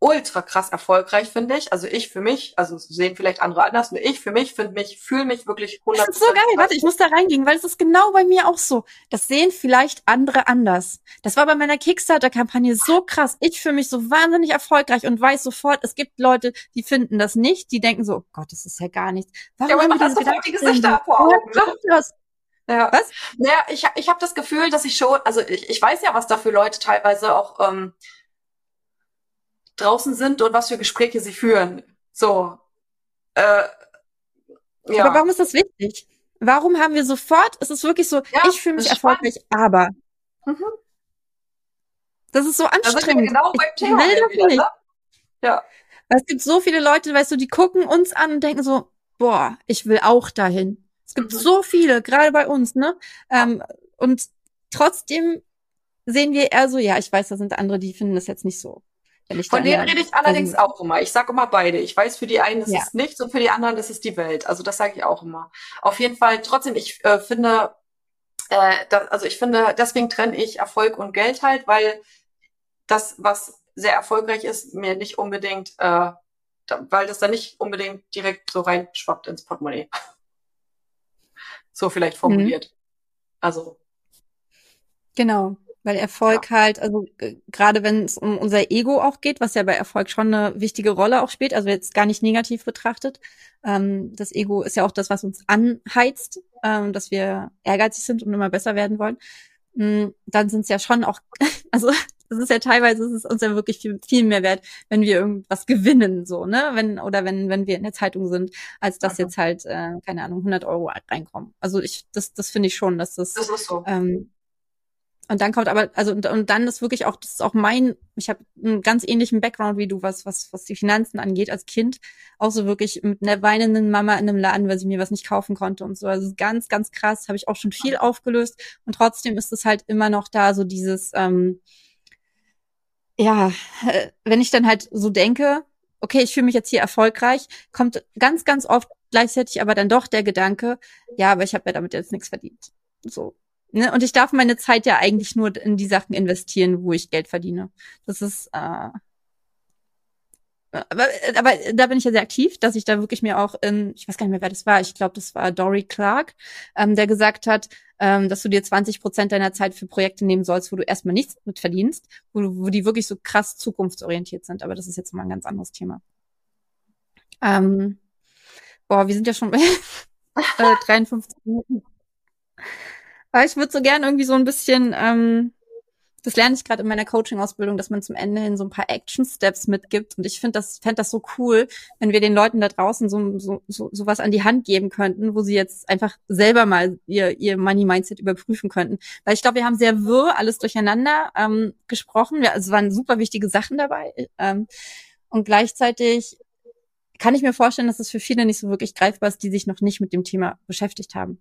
ultra krass erfolgreich, finde ich. Also ich für mich, also sehen vielleicht andere anders, nur ich für mich finde mich, fühle mich wirklich 100 Das ist so geil. Warte, ich muss da reingehen, weil es ist genau bei mir auch so. Das sehen vielleicht andere anders. Das war bei meiner Kickstarter-Kampagne so krass. Ich fühle mich so wahnsinnig erfolgreich und weiß sofort, es gibt Leute, die finden das nicht. Die denken so, oh Gott, das ist ja gar nichts. Warum Ja, aber man hat sofort die Gedanken? Gesichter vor Augen, ne? Ja. Was? Naja, ich, ich habe das Gefühl, dass ich schon, also ich, ich weiß ja, was da für Leute teilweise auch ähm, draußen sind und was für Gespräche sie führen. So. Äh, ja. Aber warum ist das wichtig? Warum haben wir sofort, es ist wirklich so, Ja, ich fühle mich erfolgreich, aber. Mhm. Das ist so anstrengend. genau beim ich Thema will das wieder, nicht. ne? Ja. Weil es gibt so viele Leute, weißt du, die gucken uns an und denken so, boah, ich will auch dahin. Es gibt Mhm. so viele, gerade bei uns, ne? Ähm, und trotzdem sehen wir eher so, ja, ich weiß, da sind andere, die finden das jetzt nicht so. Von denen ja- rede ich allerdings auch immer. Ich sage immer beide. Ich weiß, für die einen ist Ja. es nichts und für die anderen ist es die Welt. Also das sage ich auch immer. Auf jeden Fall, trotzdem, ich äh, finde, äh, da, also ich finde, deswegen trenne ich Erfolg und Geld halt, weil das, was sehr erfolgreich ist, mir nicht unbedingt äh, weil das dann nicht unbedingt direkt so reinschwappt ins Portemonnaie. so vielleicht formuliert. Mhm. Also. Genau. Weil Erfolg ja. halt, also gerade wenn es um unser Ego auch geht, was ja bei Erfolg schon eine wichtige Rolle auch spielt, also jetzt gar nicht negativ betrachtet. Ähm, das Ego ist ja auch das, was uns anheizt, ähm, dass wir ehrgeizig sind und immer besser werden wollen. Ähm, dann sind es ja schon auch, also das ist ja teilweise ist es uns ja wirklich viel, viel mehr wert, wenn wir irgendwas gewinnen, so, ne, wenn, oder wenn, wenn wir in der Zeitung sind, als dass Aha. jetzt halt, äh, keine Ahnung, 100 Euro reinkommen. Also ich, das, das finde ich schon, dass das, das ist so. ähm, und dann kommt aber, also und, und dann ist wirklich auch, das ist auch mein, ich habe einen ganz ähnlichen Background wie du, was, was, was die Finanzen angeht, als Kind. Auch so wirklich mit einer weinenden Mama in einem Laden, weil sie mir was nicht kaufen konnte und so. Also ganz, ganz krass, habe ich auch schon viel aufgelöst. Und trotzdem ist es halt immer noch da, so dieses, ähm, ja, äh, wenn ich dann halt so denke, okay, ich fühle mich jetzt hier erfolgreich, kommt ganz, ganz oft gleichzeitig aber dann doch der Gedanke, ja, aber ich habe ja damit jetzt nichts verdient. So. Ne? Und ich darf meine Zeit ja eigentlich nur in die Sachen investieren, wo ich Geld verdiene. Das ist, äh, aber, aber da bin ich ja sehr aktiv, dass ich da wirklich mir auch in, ich weiß gar nicht mehr, wer das war, ich glaube, das war Dory Clark, ähm, der gesagt hat, ähm, dass du dir 20 Prozent deiner Zeit für Projekte nehmen sollst, wo du erstmal nichts mit verdienst, wo, wo die wirklich so krass zukunftsorientiert sind. Aber das ist jetzt mal ein ganz anderes Thema. Ähm, boah, wir sind ja schon bei äh, 53 Minuten. Aber ich würde so gern irgendwie so ein bisschen, ähm, das lerne ich gerade in meiner Coaching-Ausbildung, dass man zum Ende hin so ein paar Action-Steps mitgibt. Und ich finde das, fände das so cool, wenn wir den Leuten da draußen so, so, so, so was an die Hand geben könnten, wo sie jetzt einfach selber mal ihr, ihr Money-Mindset überprüfen könnten. Weil ich glaube, wir haben sehr wirr alles durcheinander ähm, gesprochen. Ja, also es waren super wichtige Sachen dabei. Ähm, und gleichzeitig kann ich mir vorstellen, dass es für viele nicht so wirklich greifbar ist, die sich noch nicht mit dem Thema beschäftigt haben.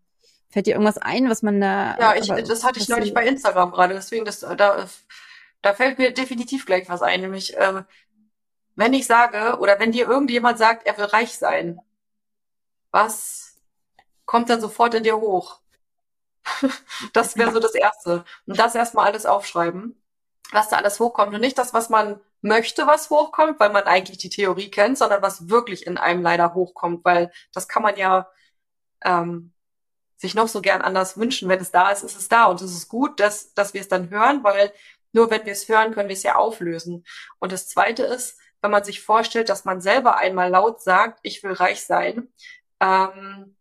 Fällt dir irgendwas ein, was man da. Ja, ich, das hatte ich neulich bei Instagram gerade, deswegen, das, da, da fällt mir definitiv gleich was ein, nämlich, äh, wenn ich sage, oder wenn dir irgendjemand sagt, er will reich sein, was kommt dann sofort in dir hoch? das wäre so das Erste. Und das erstmal alles aufschreiben, was da alles hochkommt. Und nicht das, was man möchte, was hochkommt, weil man eigentlich die Theorie kennt, sondern was wirklich in einem leider hochkommt, weil das kann man ja ähm, sich noch so gern anders wünschen. Wenn es da ist, ist es da. Und es ist gut, dass, dass wir es dann hören, weil nur wenn wir es hören, können wir es ja auflösen. Und das Zweite ist, wenn man sich vorstellt, dass man selber einmal laut sagt, ich will reich sein, ähm,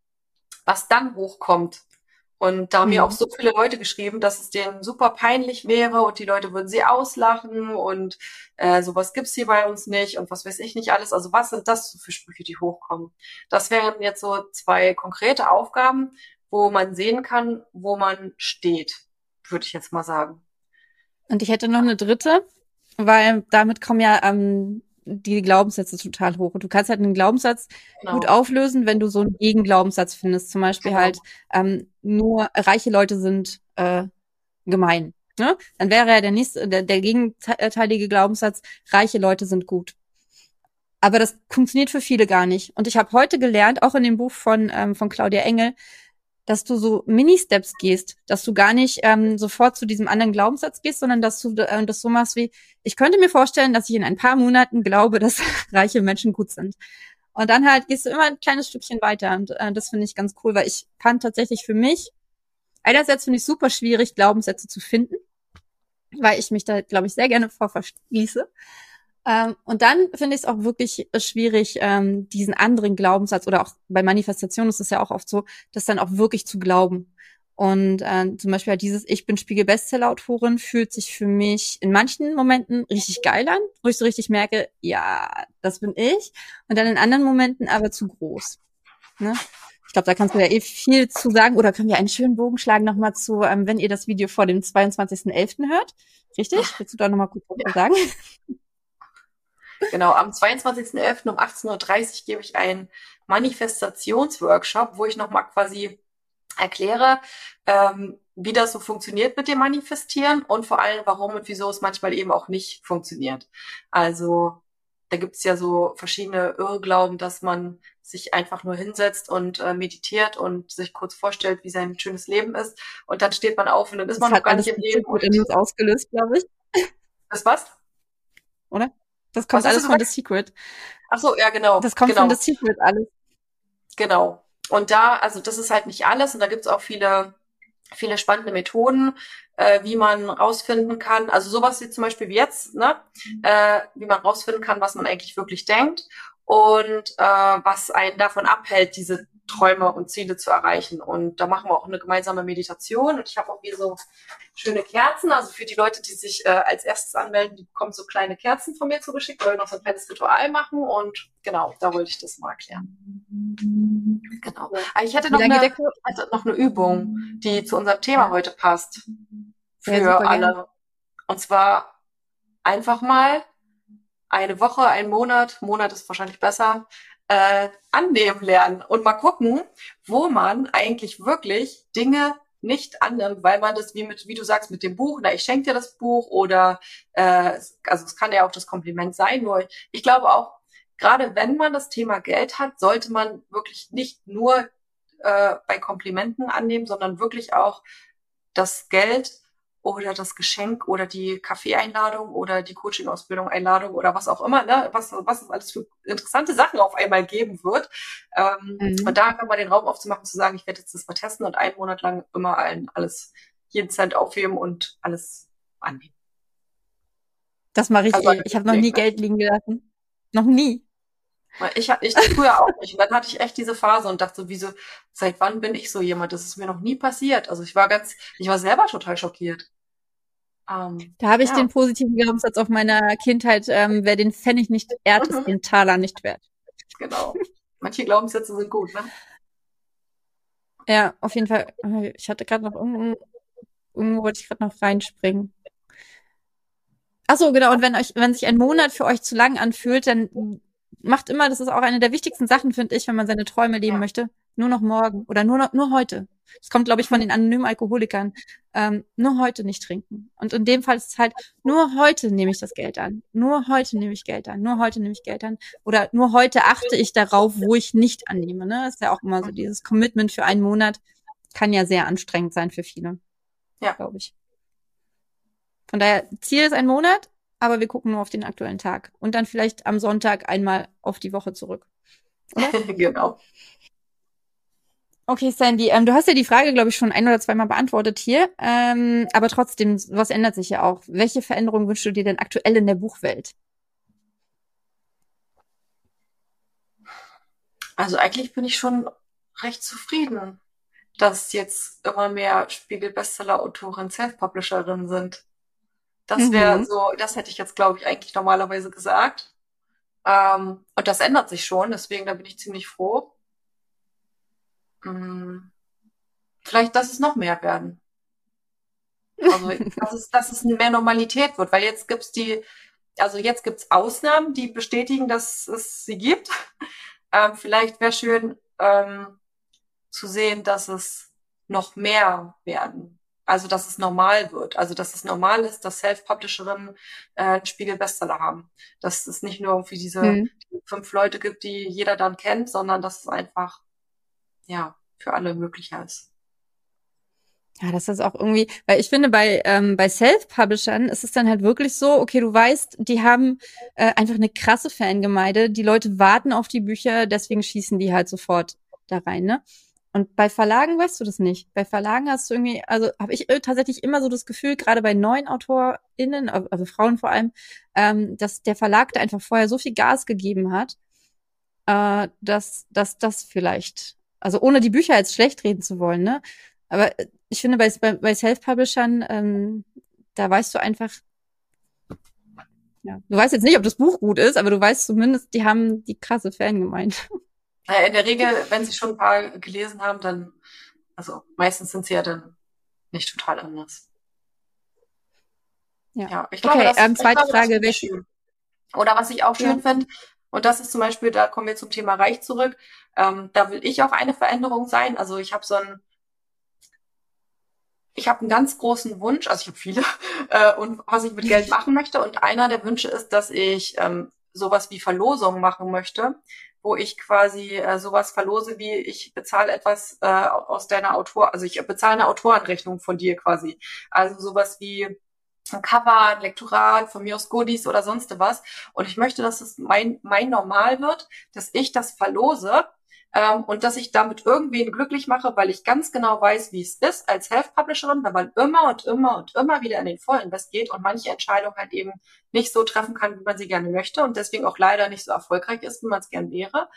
was dann hochkommt. Und da haben mhm. mir auch so viele Leute geschrieben, dass es denen super peinlich wäre und die Leute würden sie auslachen und äh, sowas gibt's hier bei uns nicht und was weiß ich nicht alles. Also was sind das für Sprüche, die hochkommen? Das wären jetzt so zwei konkrete Aufgaben, wo man sehen kann, wo man steht, würde ich jetzt mal sagen. Und ich hätte noch eine dritte, weil damit kommen ja ähm, die Glaubenssätze total hoch. Und du kannst halt einen Glaubenssatz genau. gut auflösen, wenn du so einen Gegenglaubenssatz findest. Zum Beispiel genau. halt ähm, nur reiche Leute sind äh, gemein. Ne? Dann wäre ja der nächste, der, der gegenteilige Glaubenssatz, reiche Leute sind gut. Aber das funktioniert für viele gar nicht. Und ich habe heute gelernt, auch in dem Buch von, ähm, von Claudia Engel, dass du so Mini-Steps gehst, dass du gar nicht ähm, sofort zu diesem anderen Glaubenssatz gehst, sondern dass du äh, das so machst wie, ich könnte mir vorstellen, dass ich in ein paar Monaten glaube, dass reiche Menschen gut sind. Und dann halt gehst du immer ein kleines Stückchen weiter. Und äh, das finde ich ganz cool, weil ich kann tatsächlich für mich, einerseits finde ich super schwierig, Glaubenssätze zu finden, weil ich mich da, glaube ich, sehr gerne vor verschließe. Ähm, und dann finde ich es auch wirklich äh, schwierig, ähm, diesen anderen Glaubenssatz oder auch bei Manifestation ist es ja auch oft so, das dann auch wirklich zu glauben. Und äh, zum Beispiel halt dieses Ich bin Spiegel-Bestseller-Autorin fühlt sich für mich in manchen Momenten richtig geil an, wo ich so richtig merke, ja, das bin ich. Und dann in anderen Momenten aber zu groß. Ne? Ich glaube, da kannst du ja eh viel zu sagen. Oder können wir einen schönen Bogen schlagen nochmal zu, ähm, wenn ihr das Video vor dem 22.11. hört. Richtig? Willst du da nochmal kurz was ja. sagen? Genau, am 22.11. um 18.30 Uhr gebe ich einen Manifestationsworkshop, wo ich nochmal quasi erkläre, ähm, wie das so funktioniert mit dem Manifestieren und vor allem, warum und wieso es manchmal eben auch nicht funktioniert. Also da gibt es ja so verschiedene Irrglauben, dass man sich einfach nur hinsetzt und äh, meditiert und sich kurz vorstellt, wie sein schönes Leben ist. Und dann steht man auf und dann ist das man noch gar nicht im Leben. Das hat ausgelöst, glaube ich. Das was? Oder? Das kommt alles von? The Secret. Ach so, ja, genau. Das kommt genau. von The Secret alles. Genau. Und da, also das ist halt nicht alles und da gibt's auch viele, viele spannende Methoden, äh, wie man rausfinden kann, also sowas wie zum Beispiel wie jetzt, ne, äh, wie man rausfinden kann, was man eigentlich wirklich denkt und äh, was einen davon abhält, diese Träume und Ziele zu erreichen. Und da machen wir auch eine gemeinsame Meditation und ich habe auch hier so schöne Kerzen, also für die Leute, die sich äh, als erstes anmelden, die bekommen so kleine Kerzen von mir zugeschickt, wir noch so ein kleines Ritual machen und genau, da wollte ich das mal erklären. Genau. Aber ich hätte noch eine, also noch eine Übung, die zu unserem Thema heute passt. Für Ja, alle. gerne. Und zwar einfach mal eine Woche, ein Monat, Monat ist wahrscheinlich besser, äh, annehmen lernen und mal gucken, wo man eigentlich wirklich Dinge nicht annimmt, weil man das wie mit, wie du sagst, mit dem Buch, na, ich schenke dir das Buch oder äh, also es kann ja auch das Kompliment sein, nur ich glaube auch, gerade wenn man das Thema Geld hat, sollte man wirklich nicht nur äh, bei Komplimenten annehmen, sondern wirklich auch das Geld oder das Geschenk oder die Kaffeeeinladung oder die Coaching-Ausbildung Einladung oder was auch immer, ne, was, was es alles für interessante Sachen auf einmal geben wird. Ähm, Mhm. Und da kann man den Raum aufzumachen, zu sagen, ich werde jetzt das mal testen und einen Monat lang immer allen alles, jeden Cent aufheben und alles annehmen. Das mache ich Also, eh. Ich habe noch nie? Geld liegen gelassen. Noch nie. Ich, ich früher auch nicht. Und dann hatte ich echt diese Phase und dachte so, wieso, seit wann bin ich so jemand? Das ist mir noch nie passiert. Also ich war ganz, ich war selber total schockiert. Ähm, Da habe ich Ja. den positiven Glaubenssatz auf meiner Kindheit, ähm, wer den Pfennig nicht ehrt, ist Mhm. den Taler nicht wert. genau. Manche Glaubenssätze sind gut, ne? Ja, auf jeden Fall. Ich hatte gerade noch irgendwo, irgendwo wollte ich gerade noch reinspringen. Ach so, genau. Und wenn euch, wenn sich ein Monat für euch zu lang anfühlt, dann macht immer, das ist auch eine der wichtigsten Sachen, finde ich, wenn man seine Träume leben Ja. möchte, nur noch morgen oder nur noch, nur heute. Das kommt, glaube ich, von den anonymen Alkoholikern. Ähm, nur heute nicht trinken. Und in dem Fall ist es halt, nur heute nehme ich das Geld an. Nur heute nehme ich Geld an. Nur heute nehme ich Geld an. Oder nur heute achte ich darauf, wo ich nicht annehme. Ne? Das ist ja auch immer so dieses Commitment für einen Monat kann ja sehr anstrengend sein für viele. Ja. Glaube ich. Von daher, Ziel ist ein Monat, aber wir gucken nur auf den aktuellen Tag. Und dann vielleicht am Sonntag einmal auf die Woche zurück. genau. Okay, Sandy, ähm, du hast ja die Frage, glaube ich, schon ein oder zweimal beantwortet hier. Ähm, aber trotzdem, was ändert sich ja auch? Welche Veränderungen wünschst du dir denn aktuell in der Buchwelt? Also eigentlich bin ich schon recht zufrieden, dass jetzt immer mehr Spiegel-Bestseller-Autoren Self-Publisherinnen sind. Das wäre Mhm. so, das hätte ich jetzt, glaube ich, eigentlich normalerweise gesagt. Ähm, und das ändert sich schon, deswegen da bin ich ziemlich froh. Hm, vielleicht, dass es noch mehr werden. Also, dass es, dass es mehr Normalität wird, weil jetzt gibt's die, also jetzt gibt's Ausnahmen, die bestätigen, dass es sie gibt. Ähm, vielleicht wäre schön ähm, zu sehen, dass es noch mehr werden. Also, dass es normal wird. Also, dass es normal ist, dass Self-Publisherinnen äh, einen Spiegel-Bestseller haben. Dass es nicht nur irgendwie diese Hm. fünf Leute gibt, die jeder dann kennt, sondern dass es einfach, ja, für alle möglicher ist. Ja, das ist auch irgendwie, weil ich finde, bei, ähm, bei Self-Publishern ist es dann halt wirklich so, okay, du weißt, die haben äh, einfach eine krasse Fangemeinde, die Leute warten auf die Bücher, deswegen schießen die halt sofort da rein, ne? Und bei Verlagen weißt du das nicht. Bei Verlagen hast du irgendwie, also habe ich äh, tatsächlich immer so das Gefühl, gerade bei neuen AutorInnen, also Frauen vor allem, ähm, dass der Verlag da einfach vorher so viel Gas gegeben hat, äh, dass, dass das vielleicht, also ohne die Bücher jetzt schlecht reden zu wollen, ne? Aber äh, ich finde, bei, bei, Self-Publishern, ähm, da weißt du einfach, ja, du weißt jetzt nicht, ob das Buch gut ist, aber du weißt zumindest, die haben die krasse Fangemeinde. In der Regel, wenn sie schon ein paar gelesen haben, dann, also meistens sind sie ja dann nicht total anders. Ja. Ja, ich Okay, glaube, das, ähm, zweite glaube, Frage, welche-. Oder was ich auch schön Ja. finde, und das ist zum Beispiel, da kommen wir zum Thema Reich zurück, ähm, da will ich auch eine Veränderung sein. Also ich habe so ein, ich habe einen ganz großen Wunsch, also ich habe viele, äh, und was ich mit Geld machen möchte. Und einer der Wünsche ist, dass ich ähm, sowas wie Verlosungen machen möchte, wo ich quasi äh, sowas verlose wie ich bezahle etwas äh, aus deiner Autor, also ich bezahle eine Autorenrechnung von dir quasi. Also sowas wie ein Cover, ein Lektorat, von mir aus Goodies oder sonst was. Und ich möchte, dass es mein, mein Normal wird, dass ich das verlose ähm, und dass ich damit irgendwen glücklich mache, weil ich ganz genau weiß, wie es ist als Self-Publisherin, wenn man immer und immer und immer wieder in den Vollinvest geht und manche Entscheidungen halt eben nicht so treffen kann, wie man sie gerne möchte und deswegen auch leider nicht so erfolgreich ist, wie man es gern wäre.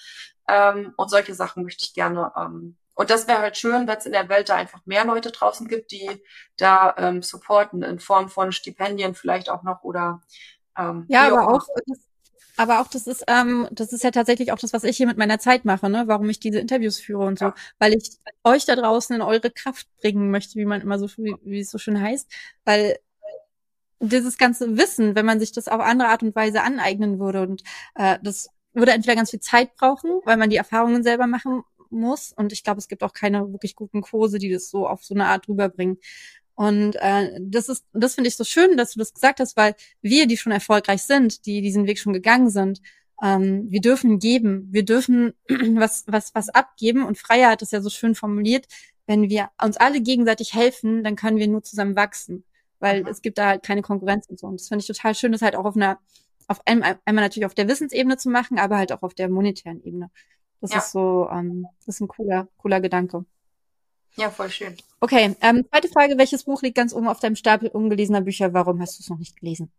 Ähm, und solche Sachen möchte ich gerne ähm, und das wäre halt schön, wenn es in der Welt da einfach mehr Leute draußen gibt, die da ähm, supporten in Form von Stipendien vielleicht auch noch oder ähm, ja, aber auch, das, aber auch das ist ähm, das ist ja tatsächlich auch das, was ich hier mit meiner Zeit mache, ne? Warum ich diese Interviews führe und so, ja. weil ich euch da draußen in eure Kraft bringen möchte, wie man immer so wie, wie es so schön heißt, weil dieses ganze Wissen, wenn man sich das auf andere Art und Weise aneignen würde und äh, das würde entweder ganz viel Zeit brauchen, weil man die Erfahrungen selber machen muss. Und ich glaube, es gibt auch keine wirklich guten Kurse, die das so auf so eine Art rüberbringen. Und äh, das ist, das finde ich so schön, dass du das gesagt hast, weil wir, die schon erfolgreich sind, die diesen Weg schon gegangen sind, ähm, wir dürfen geben, wir dürfen was, was, was abgeben. Und Freier hat es ja so schön formuliert, wenn wir uns alle gegenseitig helfen, dann können wir nur zusammen wachsen, weil mhm. es gibt da halt keine Konkurrenz und so. Und das finde ich total schön, das halt auch auf einer, auf einmal, einmal natürlich auf der Wissensebene zu machen, aber halt auch auf der monetären Ebene. Das ja. ist so, ähm, das ist ein cooler, cooler Gedanke. Ja, voll schön. Okay, ähm, zweite Frage, welches Buch liegt ganz oben auf deinem Stapel ungelesener Bücher? Warum hast du es noch nicht gelesen?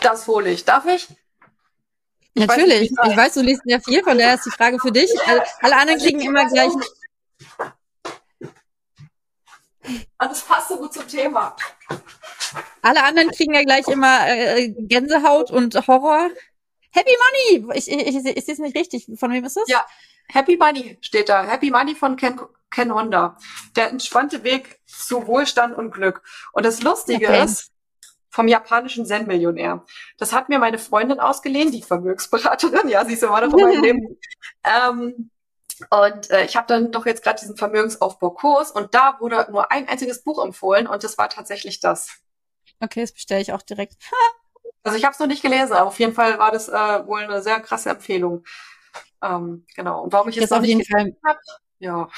Das hole ich. Darf ich? ich Natürlich. Weiß ich weiß, du liest ja viel, von daher ist die Frage für dich. Alle, alle anderen kriegen immer gleich. Ah, das passt so gut zum Thema. Alle anderen kriegen ja gleich immer äh, Gänsehaut und Horror. Happy Money! Ich, ich, ich, ist das nicht richtig? Von wem ist das? Ja, Happy Money steht da. Happy Money von Ken, Ken Honda. Der entspannte Weg zu Wohlstand und Glück. Und das Lustige okay. ist, vom japanischen Zen-Millionär. Das hat mir meine Freundin ausgeliehen, die Vermögensberaterin. Ja, sie ist immer noch in meinem Leben. Ähm, und äh, ich habe dann doch jetzt gerade diesen Vermögensaufbaukurs und da wurde nur ein einziges Buch empfohlen und das war tatsächlich das. Okay, das bestelle ich auch direkt. Also ich habe es noch nicht gelesen, aber auf jeden Fall war das äh, wohl eine sehr krasse Empfehlung. Ähm, genau. Und warum ich es noch auf jeden Fall. Hab, ja.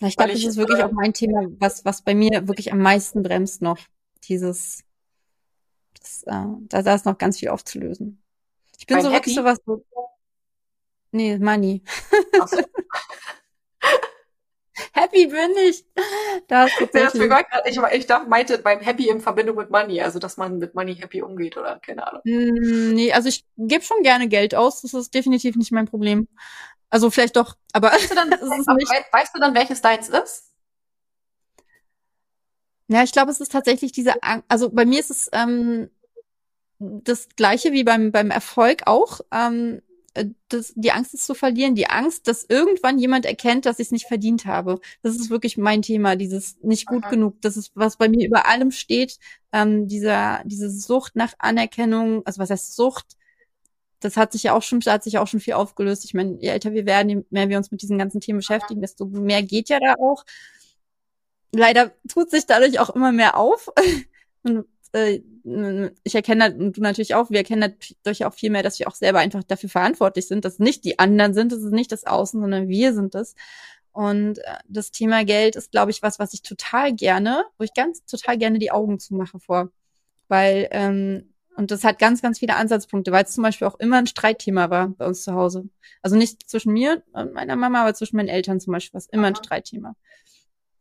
Ich glaube, das ist wirklich äh, auch mein Thema, was, was bei mir wirklich am meisten bremst noch. Dieses, das, äh, da, da ist noch ganz viel aufzulösen. Ich bin so Happy? wirklich sowas so. Nee, Money. So. Happy bin ich. Das ist ich, ich dachte, meinte beim Happy in Verbindung mit Money, also dass man mit Money happy umgeht oder keine Ahnung. Mm, nee, also ich gebe schon gerne Geld aus. Das ist definitiv nicht mein Problem. Also vielleicht doch, aber weißt du dann, weißt du dann welches deins ist? Ja, ich glaube, es ist tatsächlich diese, Ang also bei mir ist es ähm, das gleiche wie beim beim Erfolg auch. Ähm, äh, das, die Angst ist zu verlieren, die Angst, dass irgendwann jemand erkennt, dass ich es nicht verdient habe. Das ist wirklich mein Thema, dieses nicht gut Aha. genug. Das ist, was bei mir über allem steht, ähm, dieser, diese Sucht nach Anerkennung, also was heißt Sucht? Das hat sich ja auch schon, da hat sich ja auch schon viel aufgelöst. Ich meine, je älter wir werden, je mehr wir uns mit diesen ganzen Themen beschäftigen, desto mehr geht ja da auch. Leider tut sich dadurch auch immer mehr auf. Und äh, ich erkenne du natürlich auch, wir erkennen dadurch auch viel mehr, dass wir auch selber einfach dafür verantwortlich sind, dass nicht die anderen sind, das ist nicht das Außen, sondern wir sind es. Und äh, das Thema Geld ist, glaube ich, was, was ich total gerne, wo ich ganz total gerne die Augen zumache vor. Weil, ähm, und das hat ganz, ganz viele Ansatzpunkte, weil es zum Beispiel auch immer ein Streitthema war bei uns zu Hause. Also nicht zwischen mir und meiner Mama, aber zwischen meinen Eltern zum Beispiel war es immer ein Streitthema.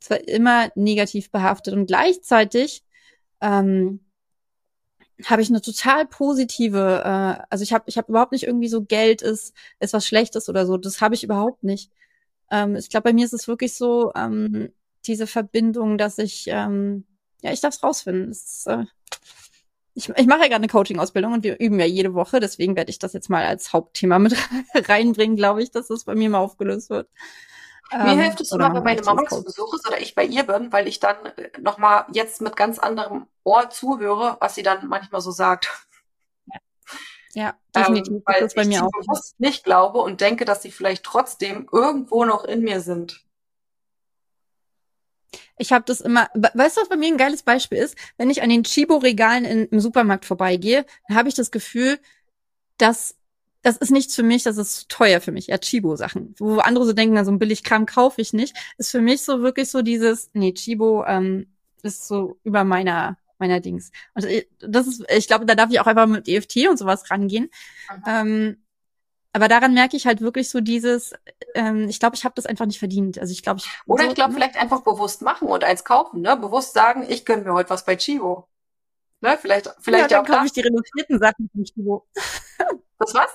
Es war immer negativ behaftet und gleichzeitig ähm, habe ich eine total positive, äh, also ich habe ich hab überhaupt nicht irgendwie so Geld ist, ist was Schlechtes oder so. Das habe ich überhaupt nicht. Ähm, ich glaube, bei mir ist es wirklich so, ähm, diese Verbindung, dass ich, ähm, ja, ich darf es rausfinden. Äh, ich, ich mache ja gerade eine Coaching-Ausbildung und wir üben ja jede Woche, deswegen werde ich das jetzt mal als Hauptthema mit reinbringen, glaube ich, dass das bei mir mal aufgelöst wird. Mir ähm, hilft es immer, wenn meine Mama zu Besuch ist oder ich bei ihr bin, weil ich dann äh, nochmal jetzt mit ganz anderem Ohr zuhöre, was sie dann manchmal so sagt. Ja, definitiv. Ähm, weil das bei ich mir auch bewusst nicht glaube und denke, dass sie vielleicht trotzdem irgendwo noch in mir sind. Ich habe das immer, weißt du, was bei mir ein geiles Beispiel ist? Wenn ich an den Chibo-Regalen im Supermarkt vorbeigehe, dann habe ich das Gefühl, dass das ist nichts für mich, das ist zu teuer für mich. Ja, Chibo-Sachen. Wo andere so denken, na, so ein Billigkram kaufe ich nicht. Ist für mich so wirklich so dieses, nee, Chibo, ähm, ist so über meiner meiner Dings. Und ich- das ist, ich glaube, da darf ich auch einfach mit EFT und sowas rangehen. Ähm, aber daran merke ich halt wirklich so dieses, ähm, ich glaube, ich habe das einfach nicht verdient. Also ich glaube, ich Oder so, ich glaube, vielleicht einfach bewusst machen und eins kaufen, ne? Bewusst sagen, ich gönn mir heute was bei Chibo. Ne? Vielleicht, vielleicht ja, dann auch da. kaufe ich die reduzierten Sachen von Chibo. Das was?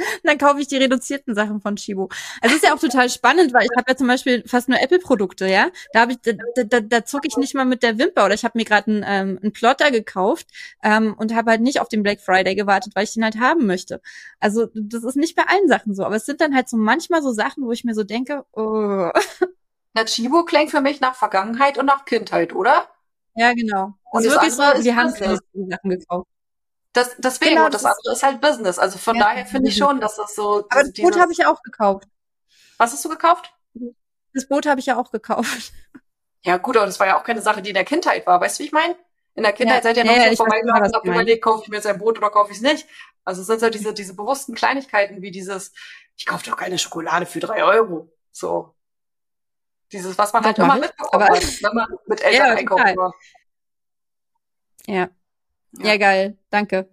Dann kaufe ich die reduzierten Sachen von Chibo. Es ist ja auch total spannend, weil ich habe ja zum Beispiel fast nur Apple-Produkte, ja. Da habe ich, da, da, da, zucke ich nicht mal mit der Wimper oder ich habe mir gerade einen, ähm, einen Plotter gekauft ähm, und habe halt nicht auf den Black Friday gewartet, weil ich den halt haben möchte. Also das ist nicht bei allen Sachen so, aber es sind dann halt so manchmal so Sachen, wo ich mir so denke, oh, Na, Chibo klingt für mich nach Vergangenheit und nach Kindheit, oder? ja genau. Und ist das wirklich so, wir haben keine Sachen gekauft. Das, deswegen, Genau, und das das ist- andere ist halt Business. Also von Ja, daher finde ich schon, dass das so. Aber das Boot habe ich ja auch gekauft. Was hast du gekauft? Das Boot habe ich ja auch gekauft. Ja, gut, aber das war ja auch keine Sache, die in der Kindheit war. Weißt du, wie ich meine? In der Kindheit Ja, seid ihr noch ja, so genau, und habt überlegt, kaufe ich mir jetzt ein Brot oder kaufe ich es nicht? Also es sind so diese, diese bewussten Kleinigkeiten wie dieses, ich kaufe doch keine Schokolade für drei Euro. So. Dieses, was man halt immer aber- hat, wenn man mit Eltern Ja, war. Ja. Ja. Ja, geil. Danke.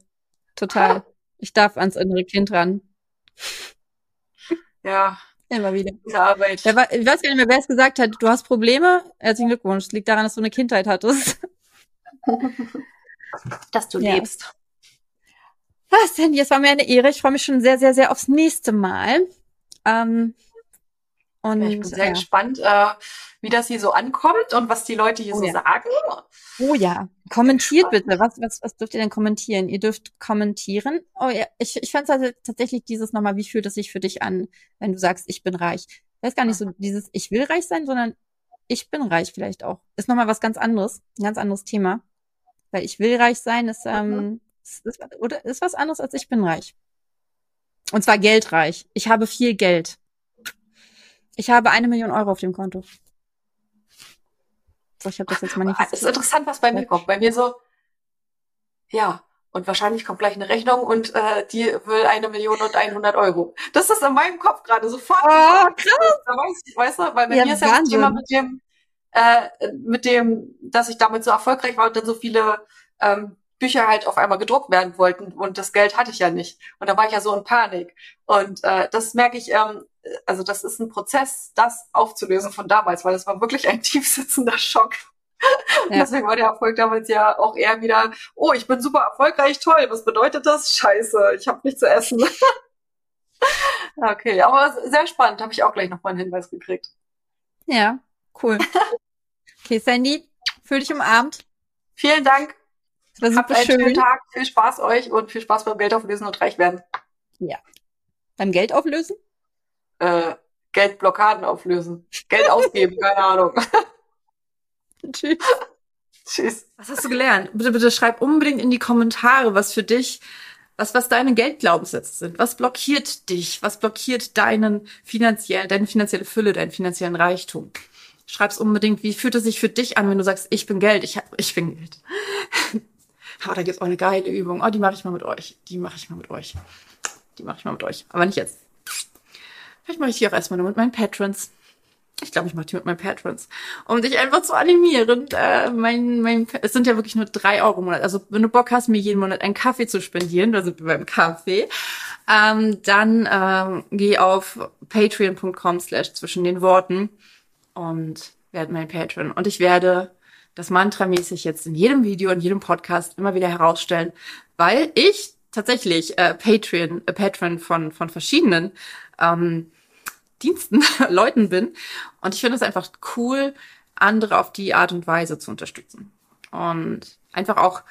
Total. Ich darf ans innere Kind ran. Ja, Immer wieder. diese Arbeit. Wa- ich weiß gar nicht mehr, wer es gesagt hat. Du hast Probleme? Herzlichen Glückwunsch. Es liegt daran, dass du eine Kindheit hattest. Dass du Ja. lebst. Was denn? Es war mir eine Ehre. Ich freue mich schon sehr, sehr, sehr aufs nächste Mal. Ähm, und Ich bin sehr ja. gespannt, äh, wie das hier so ankommt und was die Leute hier Oh so ja. sagen. Oh ja. Kommentiert bitte. Was, was, was dürft ihr denn kommentieren? Ihr dürft kommentieren. Oh ja, ich, ich fand tatsächlich dieses nochmal, wie fühlt es sich für dich an, wenn du sagst, ich bin reich? Ich weiß gar nicht so dieses, ich will reich sein, sondern ich bin reich vielleicht auch. Ist nochmal was ganz anderes, ein ganz anderes Thema. Weil ich will reich sein ist, ähm, ist, ist, oder ist was anderes als ich bin reich. Und zwar geldreich. Ich habe viel Geld. Ich habe eine Million Euro auf dem Konto. So, ich habe das jetzt Es ist manifestiert. interessant, was bei mir kommt. Bei mir so, ja, und wahrscheinlich kommt gleich eine Rechnung und äh, die will eine Million und 100 Euro. Das ist in meinem Kopf gerade sofort. Oh, krass. Da weiß ich, weißt du, weil bei Ja, mir ist ja das. Thema mit dem, äh, mit dem, dass ich damit so erfolgreich war und dann so viele ähm, Bücher halt auf einmal gedruckt werden wollten und das Geld hatte ich ja nicht. Und da war ich ja so in Panik. Und äh, das merke ich, ähm, also das ist ein Prozess, das aufzulösen von damals, weil das war wirklich ein tiefsitzender Schock. Ja. Deswegen war der Erfolg damals ja auch eher wieder, oh, ich bin super erfolgreich, toll, was bedeutet das? Scheiße, ich habe nichts zu essen. okay, aber sehr spannend, habe ich auch gleich nochmal einen Hinweis gekriegt. Ja, cool. Okay, Sandy, fühl dich umarmt. Vielen Dank, Es war habt einen schönen schön. Tag, viel Spaß euch und viel Spaß beim Geld auflösen und reich werden. Beim Geld auflösen? Äh, Geldblockaden auflösen, Geld ausgeben, keine Ahnung. Tschüss. Tschüss. Was hast du gelernt? Bitte, bitte schreib unbedingt in die Kommentare, was für dich, was, was deine Geldglaubenssätze sind. Was blockiert dich? Was blockiert deinen finanziellen, deine finanzielle Fülle, deinen finanziellen Reichtum? Schreib's unbedingt, wie fühlt es sich für dich an, wenn du sagst, ich bin Geld, ich hab, ich bin Geld. Aber da gibt's auch eine geile Übung. Oh, die mache ich mal mit euch. Die mache ich mal mit euch. Die mache ich mal mit euch. Aber nicht jetzt. Vielleicht mache ich die auch erstmal nur mit meinen Patrons. Ich glaube, ich mache die mit meinen Patrons. Um dich einfach zu animieren. Äh, mein, mein, es sind ja wirklich nur drei Euro im Monat. Also wenn du Bock hast, mir jeden Monat einen Kaffee zu spendieren, da sind wir beim Kaffee, ähm, dann ähm, geh auf patreon.com slash zwischen den Worten und werde mein Patron. Und ich werde das mantramäßig jetzt in jedem Video, in jedem Podcast immer wieder herausstellen, weil ich tatsächlich äh, Patreon, äh, Patron von, von verschiedenen ähm, Diensten, Leuten bin. Und ich finde es einfach cool, andere auf die Art und Weise zu unterstützen. Und einfach auch,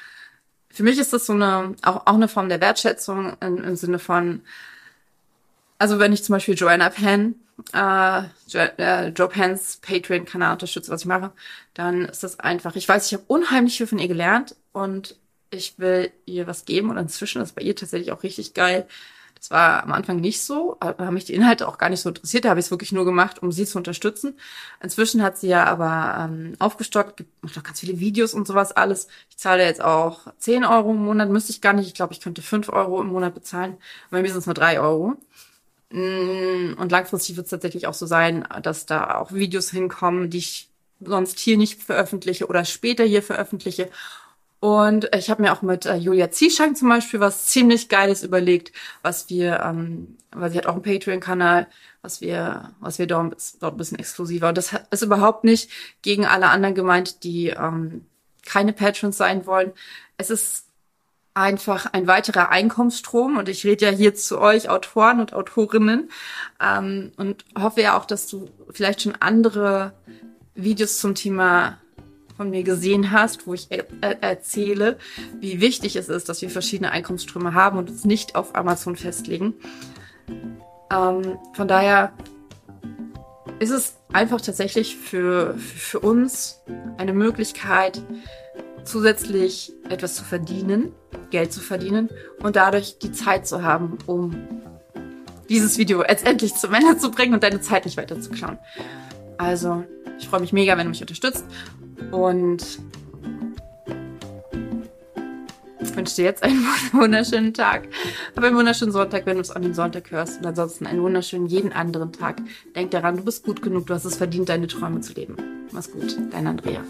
für mich ist das so eine, auch, auch eine Form der Wertschätzung im, im Sinne von, also wenn ich zum Beispiel Joanna Penn, äh, jo, äh, Joe Penns Patreon-Kanal unterstütze, was ich mache, dann ist das einfach, ich weiß, ich habe unheimlich viel von ihr gelernt und ich will ihr was geben und inzwischen ist bei ihr tatsächlich auch richtig geil. Das war am Anfang nicht so, aber haben mich die Inhalte auch gar nicht so interessiert. Da habe ich es wirklich nur gemacht, um sie zu unterstützen. Inzwischen hat sie ja aber ähm, aufgestockt, macht auch ganz viele Videos und sowas alles. Ich zahle jetzt auch 10 Euro im Monat, müsste ich gar nicht. Ich glaube, ich könnte 5 Euro im Monat bezahlen. Bei mir sind es nur 3 Euro. Mm, Und langfristig wird es tatsächlich auch so sein, dass da auch Videos hinkommen, die ich sonst hier nicht veröffentliche oder später hier veröffentliche. Und ich habe mir auch mit äh, Julia Zieschank zum Beispiel was ziemlich Geiles überlegt, was wir, ähm, weil sie hat auch einen Patreon-Kanal, was wir, was wir dort, dort ein bisschen exklusiver. Und das ist überhaupt nicht gegen alle anderen gemeint, die ähm, keine Patrons sein wollen. Es ist einfach ein weiterer Einkommensstrom und ich rede ja hier zu euch Autoren und Autorinnen ähm, und hoffe ja auch, dass du vielleicht schon andere Videos zum Thema von mir gesehen hast, wo ich er erzähle, wie wichtig es ist, dass wir verschiedene Einkommensströme haben und uns nicht auf Amazon festlegen. Ähm, von daher ist es einfach tatsächlich für, für uns eine Möglichkeit, zusätzlich etwas zu verdienen, Geld zu verdienen und dadurch die Zeit zu haben, um dieses Video jetzt endlich zum Ende zu bringen und deine Zeit nicht weiter zu klauen. Also, ich freue mich mega, wenn du mich unterstützt und wünsche dir jetzt einen wunderschönen Tag. Hab einen wunderschönen Sonntag, wenn du es an dem Sonntag hörst. Und ansonsten einen wunderschönen jeden anderen Tag. Denk daran, du bist gut genug, du hast es verdient, deine Träume zu leben. Mach's gut, dein Andrea.